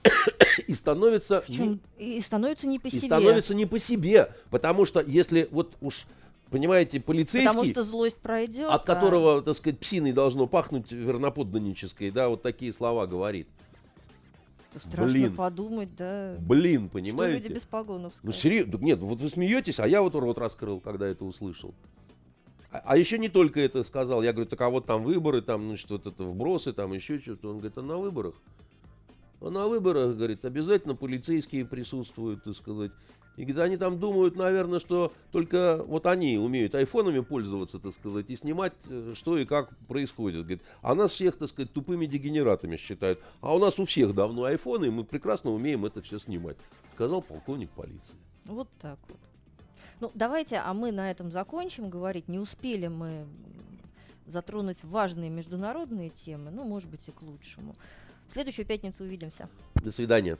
И становится... В не- чем и становится не по и себе. становится не по себе, потому что если вот уж, понимаете, полицейский... Потому что злость пройдет. от а которого, так сказать, псиной должно пахнуть верноподданнической, да, вот такие слова говорит. страшно блин. подумать, да. Блин, Что люди понимаете? без погонов Ну, серьезно, нет, вот вы смеетесь, а я вот рот раскрыл, когда это услышал. А, а еще не только это сказал, я говорю, так а вот там выборы, там, ну, что-то это вбросы, там еще что-то. Он говорит, а на выборах на выборах, говорит, обязательно полицейские присутствуют, так сказать. И говорит, они там думают, наверное, что только вот они умеют айфонами пользоваться, так сказать, и снимать, э, что и как происходит. Говорит, а нас всех, так сказать, тупыми дегенератами считают. А у нас у всех давно айфоны, и мы прекрасно умеем это все снимать, сказал полковник полиции. Вот так вот. Ну, давайте, а мы на этом закончим говорить. Не успели мы затронуть важные международные темы, ну, может быть, и к лучшему. В следующую пятницу увидимся. До свидания.